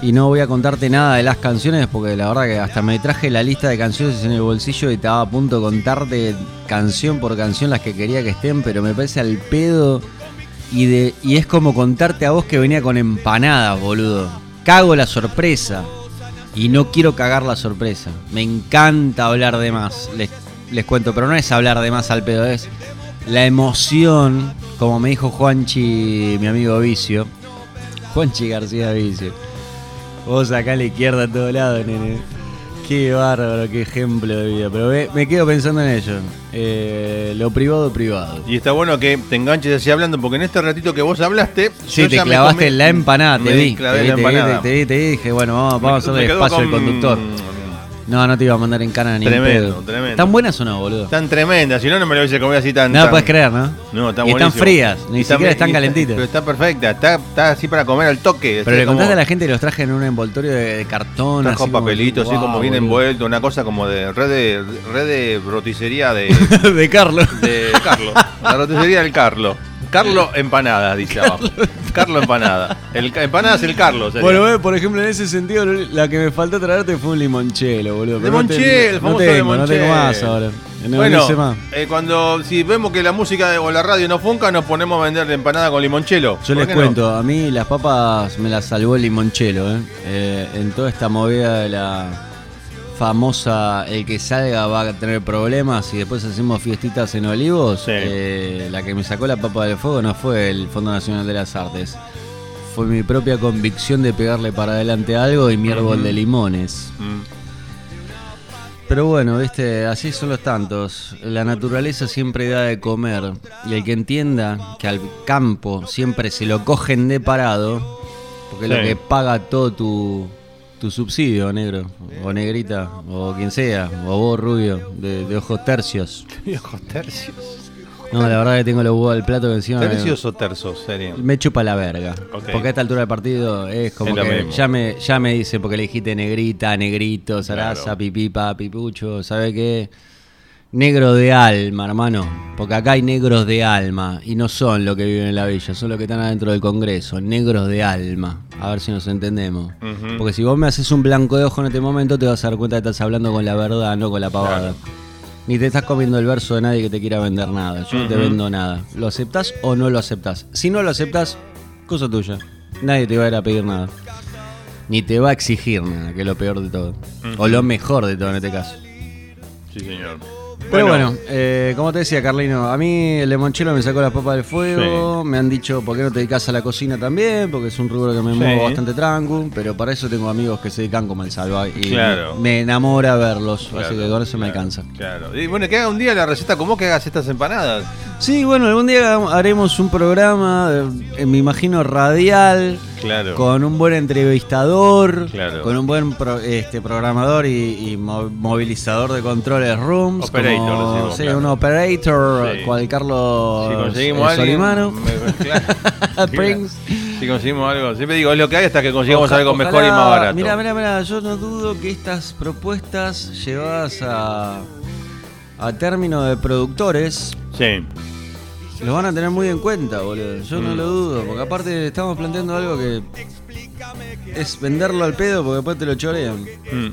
Y no voy a contarte nada de las canciones porque la verdad que hasta me traje la lista de canciones en el bolsillo y estaba a punto de contarte canción por canción las que quería que estén, pero me parece al pedo y, de, y es como contarte a vos que venía con empanadas, boludo. Cago la sorpresa y no quiero cagar la sorpresa. Me encanta hablar de más, les, les cuento, pero no es hablar de más al pedo, es la emoción, como me dijo Juanchi, mi amigo Vicio. Juanchi García Vicio. Vos acá a la izquierda a todo lado, nene. Qué bárbaro, qué ejemplo de vida. Pero me, me quedo pensando en ello. Eh, lo privado, privado. Y está bueno que te enganches así hablando, porque en este ratito que vos hablaste. Sí, yo te me clavaste comí- en la empanada, te me vi. clavé Te vi, la te vi, empanada. te vi, te vi, dije, bueno, vamos, vamos a me quedó espacio con- conductor. No, no te iba a mandar en cana ni en Tremendo, pedo. tremendo. ¿Están buenas o no, boludo? Tan tremenda, si no, no me lo hubiese comido así tan. No lo tan- puedes creer, ¿no? No, está y están frías, ni Y siquiera están calentitas. Pero está perfecta, está, está así para comer al toque. Pero le como- contaste a la gente que los traje en un envoltorio de, de cartón. Trajo así como- papelito, así como bien envuelto, una cosa como de red de, red de roticería de, <laughs> de Carlos. de Carlos. La roticería del Carlos. Carlos Empanada, dice abajo. Carlos Empanada. El, ca- empanada es el Carlos. sería. Bueno, por ejemplo, en ese sentido, la que me faltó traerte fue un limonchelo, boludo. No Limonchelo, no famoso tengo, no tengo más ahora. No, bueno, no más. eh, cuando si vemos que la música o la radio no funca, nos ponemos a vender empanada con limonchelo. Yo ¿Por les no? cuento, a mí las papas me las salvó el limonchelo, ¿eh? Eh, En toda esta movida de la famosa el que salga va a tener problemas y después hacemos fiestitas en Olivos, Sí. eh, la que me sacó la papa del fuego no fue el Fondo Nacional de las Artes. Fue mi propia convicción de pegarle para adelante algo y mi árbol de limones. Mm. Pero bueno, viste, así son los tantos. La naturaleza siempre da de comer. Y el que entienda que al campo siempre se lo cogen de parado, porque es lo que paga todo tu, tu subsidio, negro, o negrita, o quien sea, o vos rubio, de, de ojos tercios. <laughs> Viejos tercios. No, la verdad que tengo los huevos al plato que encima me- ¿Tercios o tercios sería? me chupa la verga. Porque a esta altura del partido es como Es que mismo. ya me, ya me dicen, porque le dijiste negrita, negrito, zaraza, Claro. pipipa, pipucho, ¿sabe qué? Negro de alma, hermano. Porque acá hay negros de alma. Y no son los que viven en la villa, son los que están adentro del Congreso. Negros de alma. A ver si nos entendemos. Porque si vos me haces un blanco de ojo en este momento, te vas a dar cuenta que estás hablando con la verdad, no con la pavada. Claro. Ni te estás comiendo el verso de nadie que te quiera vender nada. Yo no te vendo nada. ¿Lo aceptás o no lo aceptás? Si no lo aceptás, cosa tuya. Nadie te va a ir a pedir nada. Ni te va a exigir nada, que es lo peor de todo. O lo mejor de todo en este caso. Sí, señor. Pero bueno, eh, como te decía Carlino, a mí el limonchelo me sacó la papa del fuego, me han dicho por qué no te dedicas a la cocina también, porque es un rubro que me Sí. muevo bastante tranco, pero para eso tengo amigos que se dedican como el salva y Claro. me enamora verlos, Claro, así que con eso me alcanza. Claro. Y bueno, que haga un día la receta como que hagas estas empanadas. Sí, bueno, algún día haremos un programa, eh, me imagino radial, Claro. con un buen entrevistador, Claro. con un buen pro- este, programador y, y mo- movilizador de controles rooms. Operator, como- decimos, sí, claro. un operator, Sí. cual Carlos Si conseguimos eh, a alguien. Solimano. me- claro. <laughs> Prince. Si conseguimos algo. Siempre digo, es lo que hay hasta que consigamos Oja- algo mejor y más barato. Mira, mira, mira, yo no dudo que estas propuestas llevadas a, a término de productores Sí. los van a tener muy en cuenta, boludo. Yo no Mm. lo dudo, porque aparte estamos planteando algo que es venderlo al pedo porque después te lo chorean. Mm.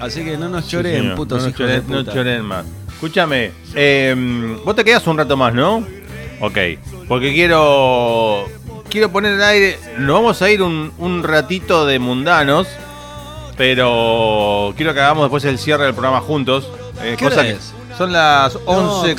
Así que no nos Sí, choreen, señor. putos no hijos de no puta. choren más. Escúchame, eh, vos te quedas un rato más, ¿no? Ok, porque quiero quiero poner al aire, nos vamos a ir un, un ratito de mundanos, pero quiero que hagamos después el cierre del programa juntos. eh, ¿Qué cosa hora que- es? Son las No, 11.41.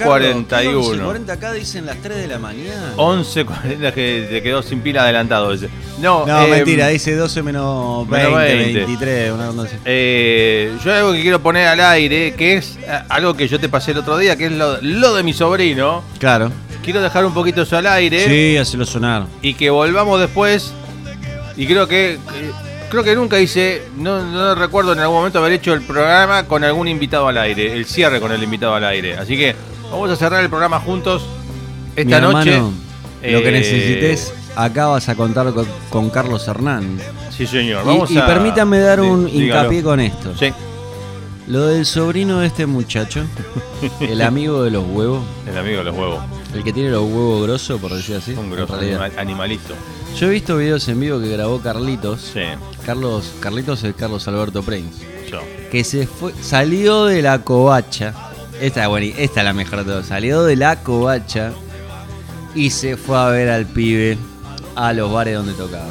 Carlos, ¿qué 11.40 acá dicen las 3 de la mañana. 11.40 que te quedó sin pila adelantado ese. No, No, eh, mentira, dice 12 menos 20, menos 20. 23, una. Eh, yo hay algo que quiero poner al aire, que es eh, algo que yo te pasé el otro día, que es lo, lo de mi sobrino. Claro. Quiero dejar un poquito eso al aire Sí, hacelo sonar. y que volvamos después. Y creo que que- creo que nunca hice, no, no recuerdo en algún momento haber hecho el programa con algún invitado al aire, el cierre con el invitado al aire. Así que vamos a cerrar el programa juntos esta Mi noche. hermano, lo que Eh, necesites, acá vas a contar con, con Carlos Hernán. Sí, señor. Y- Vamos y, a- permítame dar Sí, un dígalo. hincapié con esto. Sí, Lo del sobrino de este muchacho, <laughs> el amigo de los huevos, el amigo de los huevos. el que tiene los huevos grosos, por decir así. Un grosso animalito. Yo he visto videos en vivo que grabó Carlitos. Sí, Carlos, Carlitos es Carlos Alberto Prince. yo. Que se fue, salió de la covacha. Esta es buena, esta es la mejor de todas. Salió de la covacha y se fue a ver al pibe a los bares donde tocaba.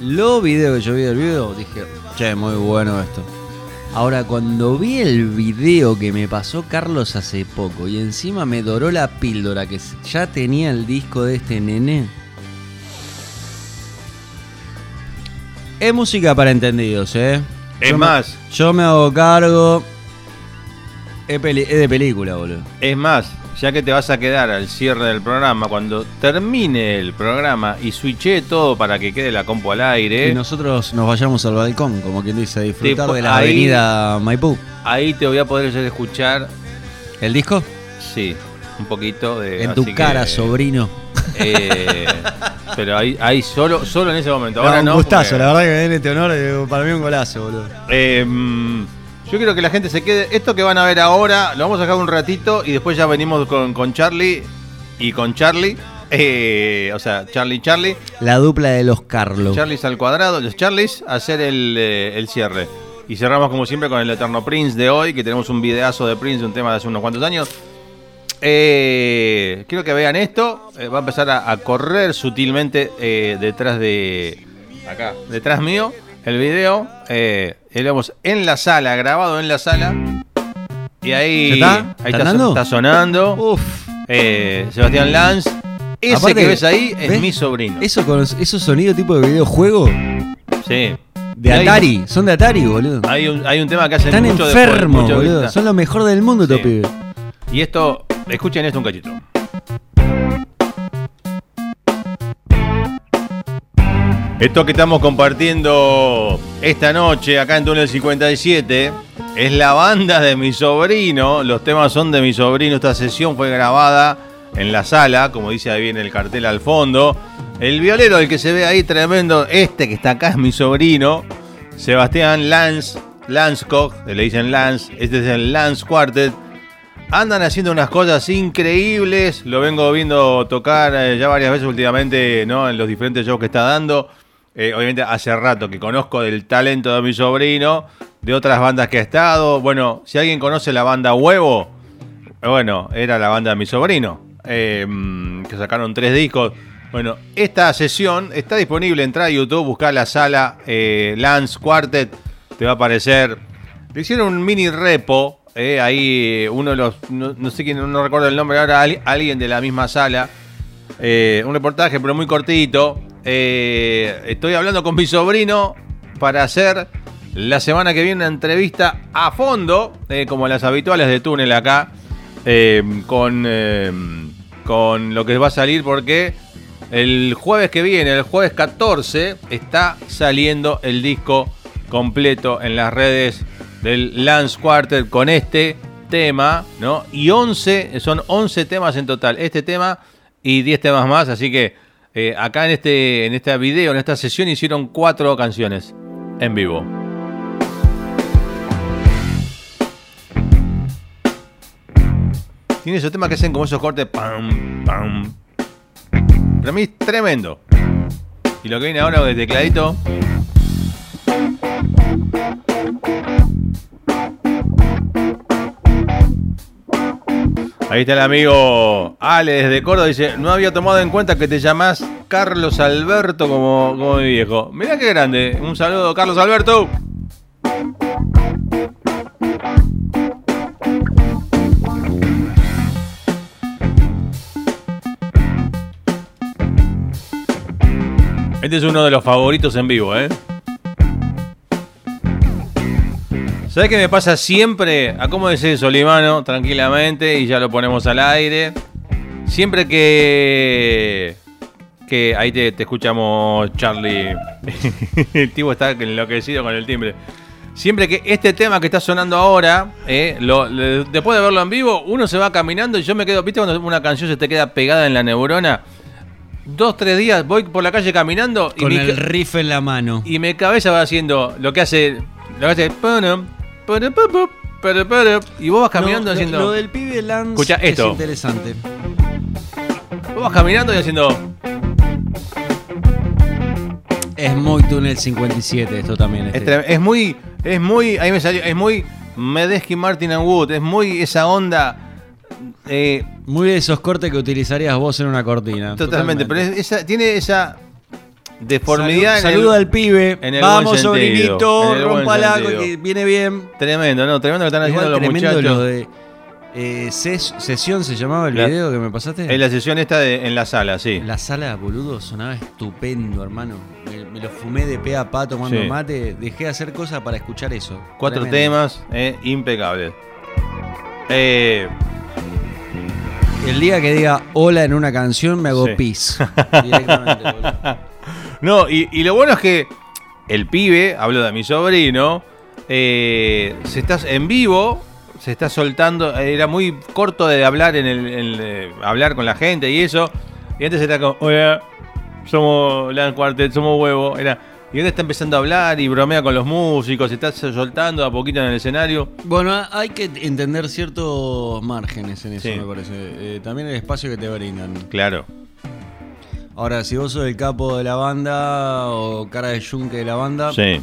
Los videos que yo vi del video, dije, che, muy bueno esto. Ahora, cuando vi el video que me pasó Carlos hace poco y encima me doró la píldora que ya tenía el disco de este nene. Es música para entendidos, ¿eh? Es Yo me- más, yo me hago cargo. Es, peli- es de película, boludo. Es más, ya que te vas a quedar al cierre del programa, cuando termine el programa y switché todo para que quede la compu al aire, Y nosotros nos vayamos al balcón, como quien dice, a disfrutar de la ahí- avenida Maipú. ahí te voy a poder escuchar, ¿El disco? sí, un poquito de... en tu cara, que, sobrino. eh, pero ahí, ahí solo, solo en ese momento. Ahora un no. gustazo, porque- la verdad que me viene este honor, eh, para mí un golazo, boludo. Eh, mm, yo quiero que la gente se quede. Esto que van a ver ahora, lo vamos a dejar un ratito y después ya venimos con, con Charlie y con Charlie. eh, o sea, Charlie y Charlie. La dupla de los Carlos. Charlies al cuadrado, los Charlies, a hacer el, eh, el cierre. Y cerramos como siempre con el Eterno Prince de hoy, que tenemos un videazo de Prince, un tema de hace unos cuantos años. Eh, quiero que vean esto. eh, va a empezar a, a correr sutilmente eh, detrás de. Acá, detrás mío, el video. Vemos en la sala, grabado en la sala. Y ahí. ¿Ya está? Ahí ¿Está sonando. Uf. Sebastián Lanz. Ese Aparte, que ves ahí es ¿ves? mi sobrino. Eso con esos sonidos tipo de videojuego Sí. de Atari. Son de Atari, boludo. Hay un, hay un tema que hacen Están mucho enfermos, boludo. Son lo mejor del mundo, estos Sí. pibes. Y esto, escuchen esto un cachito. Esto que estamos compartiendo esta noche acá en Túnel 57 es la banda de mi sobrino. Los temas son de mi sobrino. Esta sesión fue grabada en la sala, como dice ahí en el cartel al fondo. El violero, el que se ve ahí tremendo, este que está acá es mi sobrino, Sebastián Lance, Koch, le dicen Lance, este es el Lance Quartet. Andan haciendo unas cosas increíbles. Lo vengo viendo tocar eh, ya varias veces últimamente, ¿no? En los diferentes shows que está dando. Eh, obviamente hace rato que conozco del talento de mi sobrino, de otras bandas que ha estado. Bueno, si alguien conoce la banda Huevo, eh, bueno, era la banda de mi sobrino, que sacaron tres discos. Bueno, esta sesión está disponible. Entra a YouTube, buscar la sala Lance Quartet, te va a aparecer. Le hicieron un mini repo. Eh, ahí uno de los, no, sé quién, no recuerdo el nombre ahora, alguien de la misma sala. Eh, un reportaje, pero muy cortito. Eh, estoy hablando con mi sobrino para hacer la semana que viene una entrevista a fondo, eh, como las habituales de túnel acá, con, con lo que va a salir, porque el jueves que viene, el jueves 14, está saliendo el disco completo en las redes del Lance Quarter con este tema, ¿no? Y 11, son 11 temas en total. Este tema y 10 temas más, así que eh, acá en este, en este video, en esta sesión, hicieron cuatro canciones en vivo. Tiene esos temas que hacen como esos cortes, pam, pam. Para mí es tremendo. Y lo que viene ahora de tecladito. Ahí está el amigo Ale desde Córdoba. Dice: No había tomado en cuenta que te llamás Carlos Alberto como, como mi viejo. Mirá qué grande. Un saludo, Carlos Alberto. Este es uno de los favoritos en vivo, ¿eh? ¿Sabes qué me pasa siempre? Acomódese Solimano tranquilamente y ya lo ponemos al aire. Siempre que. que ahí te, te escuchamos, Charlie. <laughs> el tipo está enloquecido con el timbre. Siempre que este tema que está sonando ahora, eh, lo- le- después de verlo en vivo, uno se va caminando y yo me quedo. ¿Viste cuando una canción se te queda pegada en la neurona? Dos, tres días voy por la calle caminando y Con mi, el riff en la mano. y mi cabeza va haciendo lo que hace. Lo que hace. Y vos vas caminando No, haciendo. Lo del pibe Lance Escucha esto. es interesante. Vos vas caminando y haciendo. Es muy túnel 57 esto también. Es, este. es muy. Es muy. Ahí me salió. Es muy. Medesky Martin and Wood. Es muy esa onda. eh, Muy de esos cortes que utilizarías vos en una cortina. totalmente. Pero es- esa, tiene esa deformidad. Salud, en saluda al pibe. en el Vamos, sentido, sobrinito, en rompala, que viene bien. Tremendo, ¿no? Tremendo lo que están Igual haciendo los tremendo muchachos. lo de eh, ses- sesión se llamaba el La- video que me pasaste. Es la sesión esta de- en la sala, sí. La sala, boludo, sonaba estupendo, hermano. Me, me lo fumé de pe a pa tomando Sí. mate. Dejé de hacer cosas para escuchar eso. Cuatro Tremendo. temas, eh, impecables. Eh, El día que diga hola en una canción me hago Sí. pis. <laughs> Directamente, boludo. No, y, y lo bueno es que el pibe, hablo de mi sobrino, eh, se está en vivo, se está soltando, era muy corto de hablar en el, en, eh, hablar con la gente y eso. Y antes era como, hola, somos Land Quartet, somos huevo. Era, y ahora está empezando a hablar y bromea con los músicos, se está soltando a poquito en el escenario. Bueno, hay que entender ciertos márgenes en eso, Sí. me parece. Eh, también el espacio que te brindan. Claro. Ahora, si vos sos el capo de la banda o cara de yunque de la banda, Sí.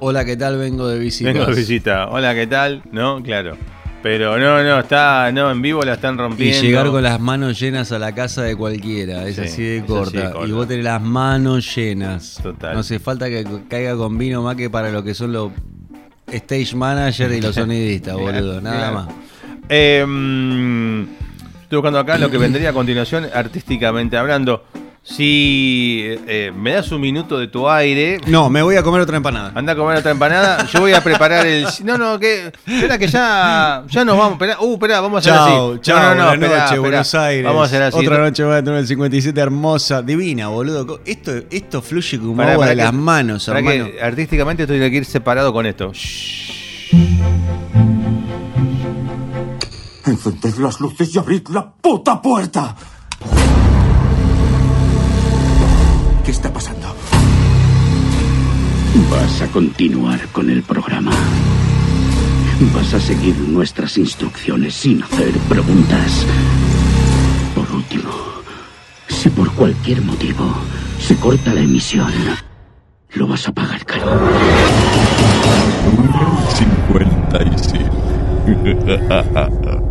hola, ¿qué tal? Vengo de visita. Vengo de visita. Hola, ¿qué tal? No, claro. Pero no, no, está, no, en vivo la están Y rompiendo. llegar con las manos llenas a la casa de cualquiera, es Sí, así de así corta. de corta. Y vos tenés las manos llenas. Total. No hace falta que caiga con vino más que para lo que son los stage manager y los <laughs> sonidistas, boludo. Nada más. Eh, estoy buscando acá lo que vendría a continuación, artísticamente hablando. Si eh, me das un minuto de tu aire, No, me voy a comer otra empanada. anda a comer otra empanada. Yo voy a preparar el. No, no, que. Espera, que ya, ya nos vamos. Espera, uh, espera, vamos a hacer así. chao, no, no, no, buenas esperá, noches, esperá. Buenos Aires. Vamos a hacer así. Otra noche más de el 57 hermosa, divina, boludo. Esto, esto fluye como Pará, agua pará de que- las manos, hermano. que artísticamente estoy que ir separado con esto. Encended las luces y abrid la puta puerta. ¿Qué está pasando? Vas a continuar con el programa. Vas a seguir nuestras instrucciones sin hacer preguntas. Por último, si por cualquier motivo se corta la emisión, lo vas a pagar caro. 57. <laughs>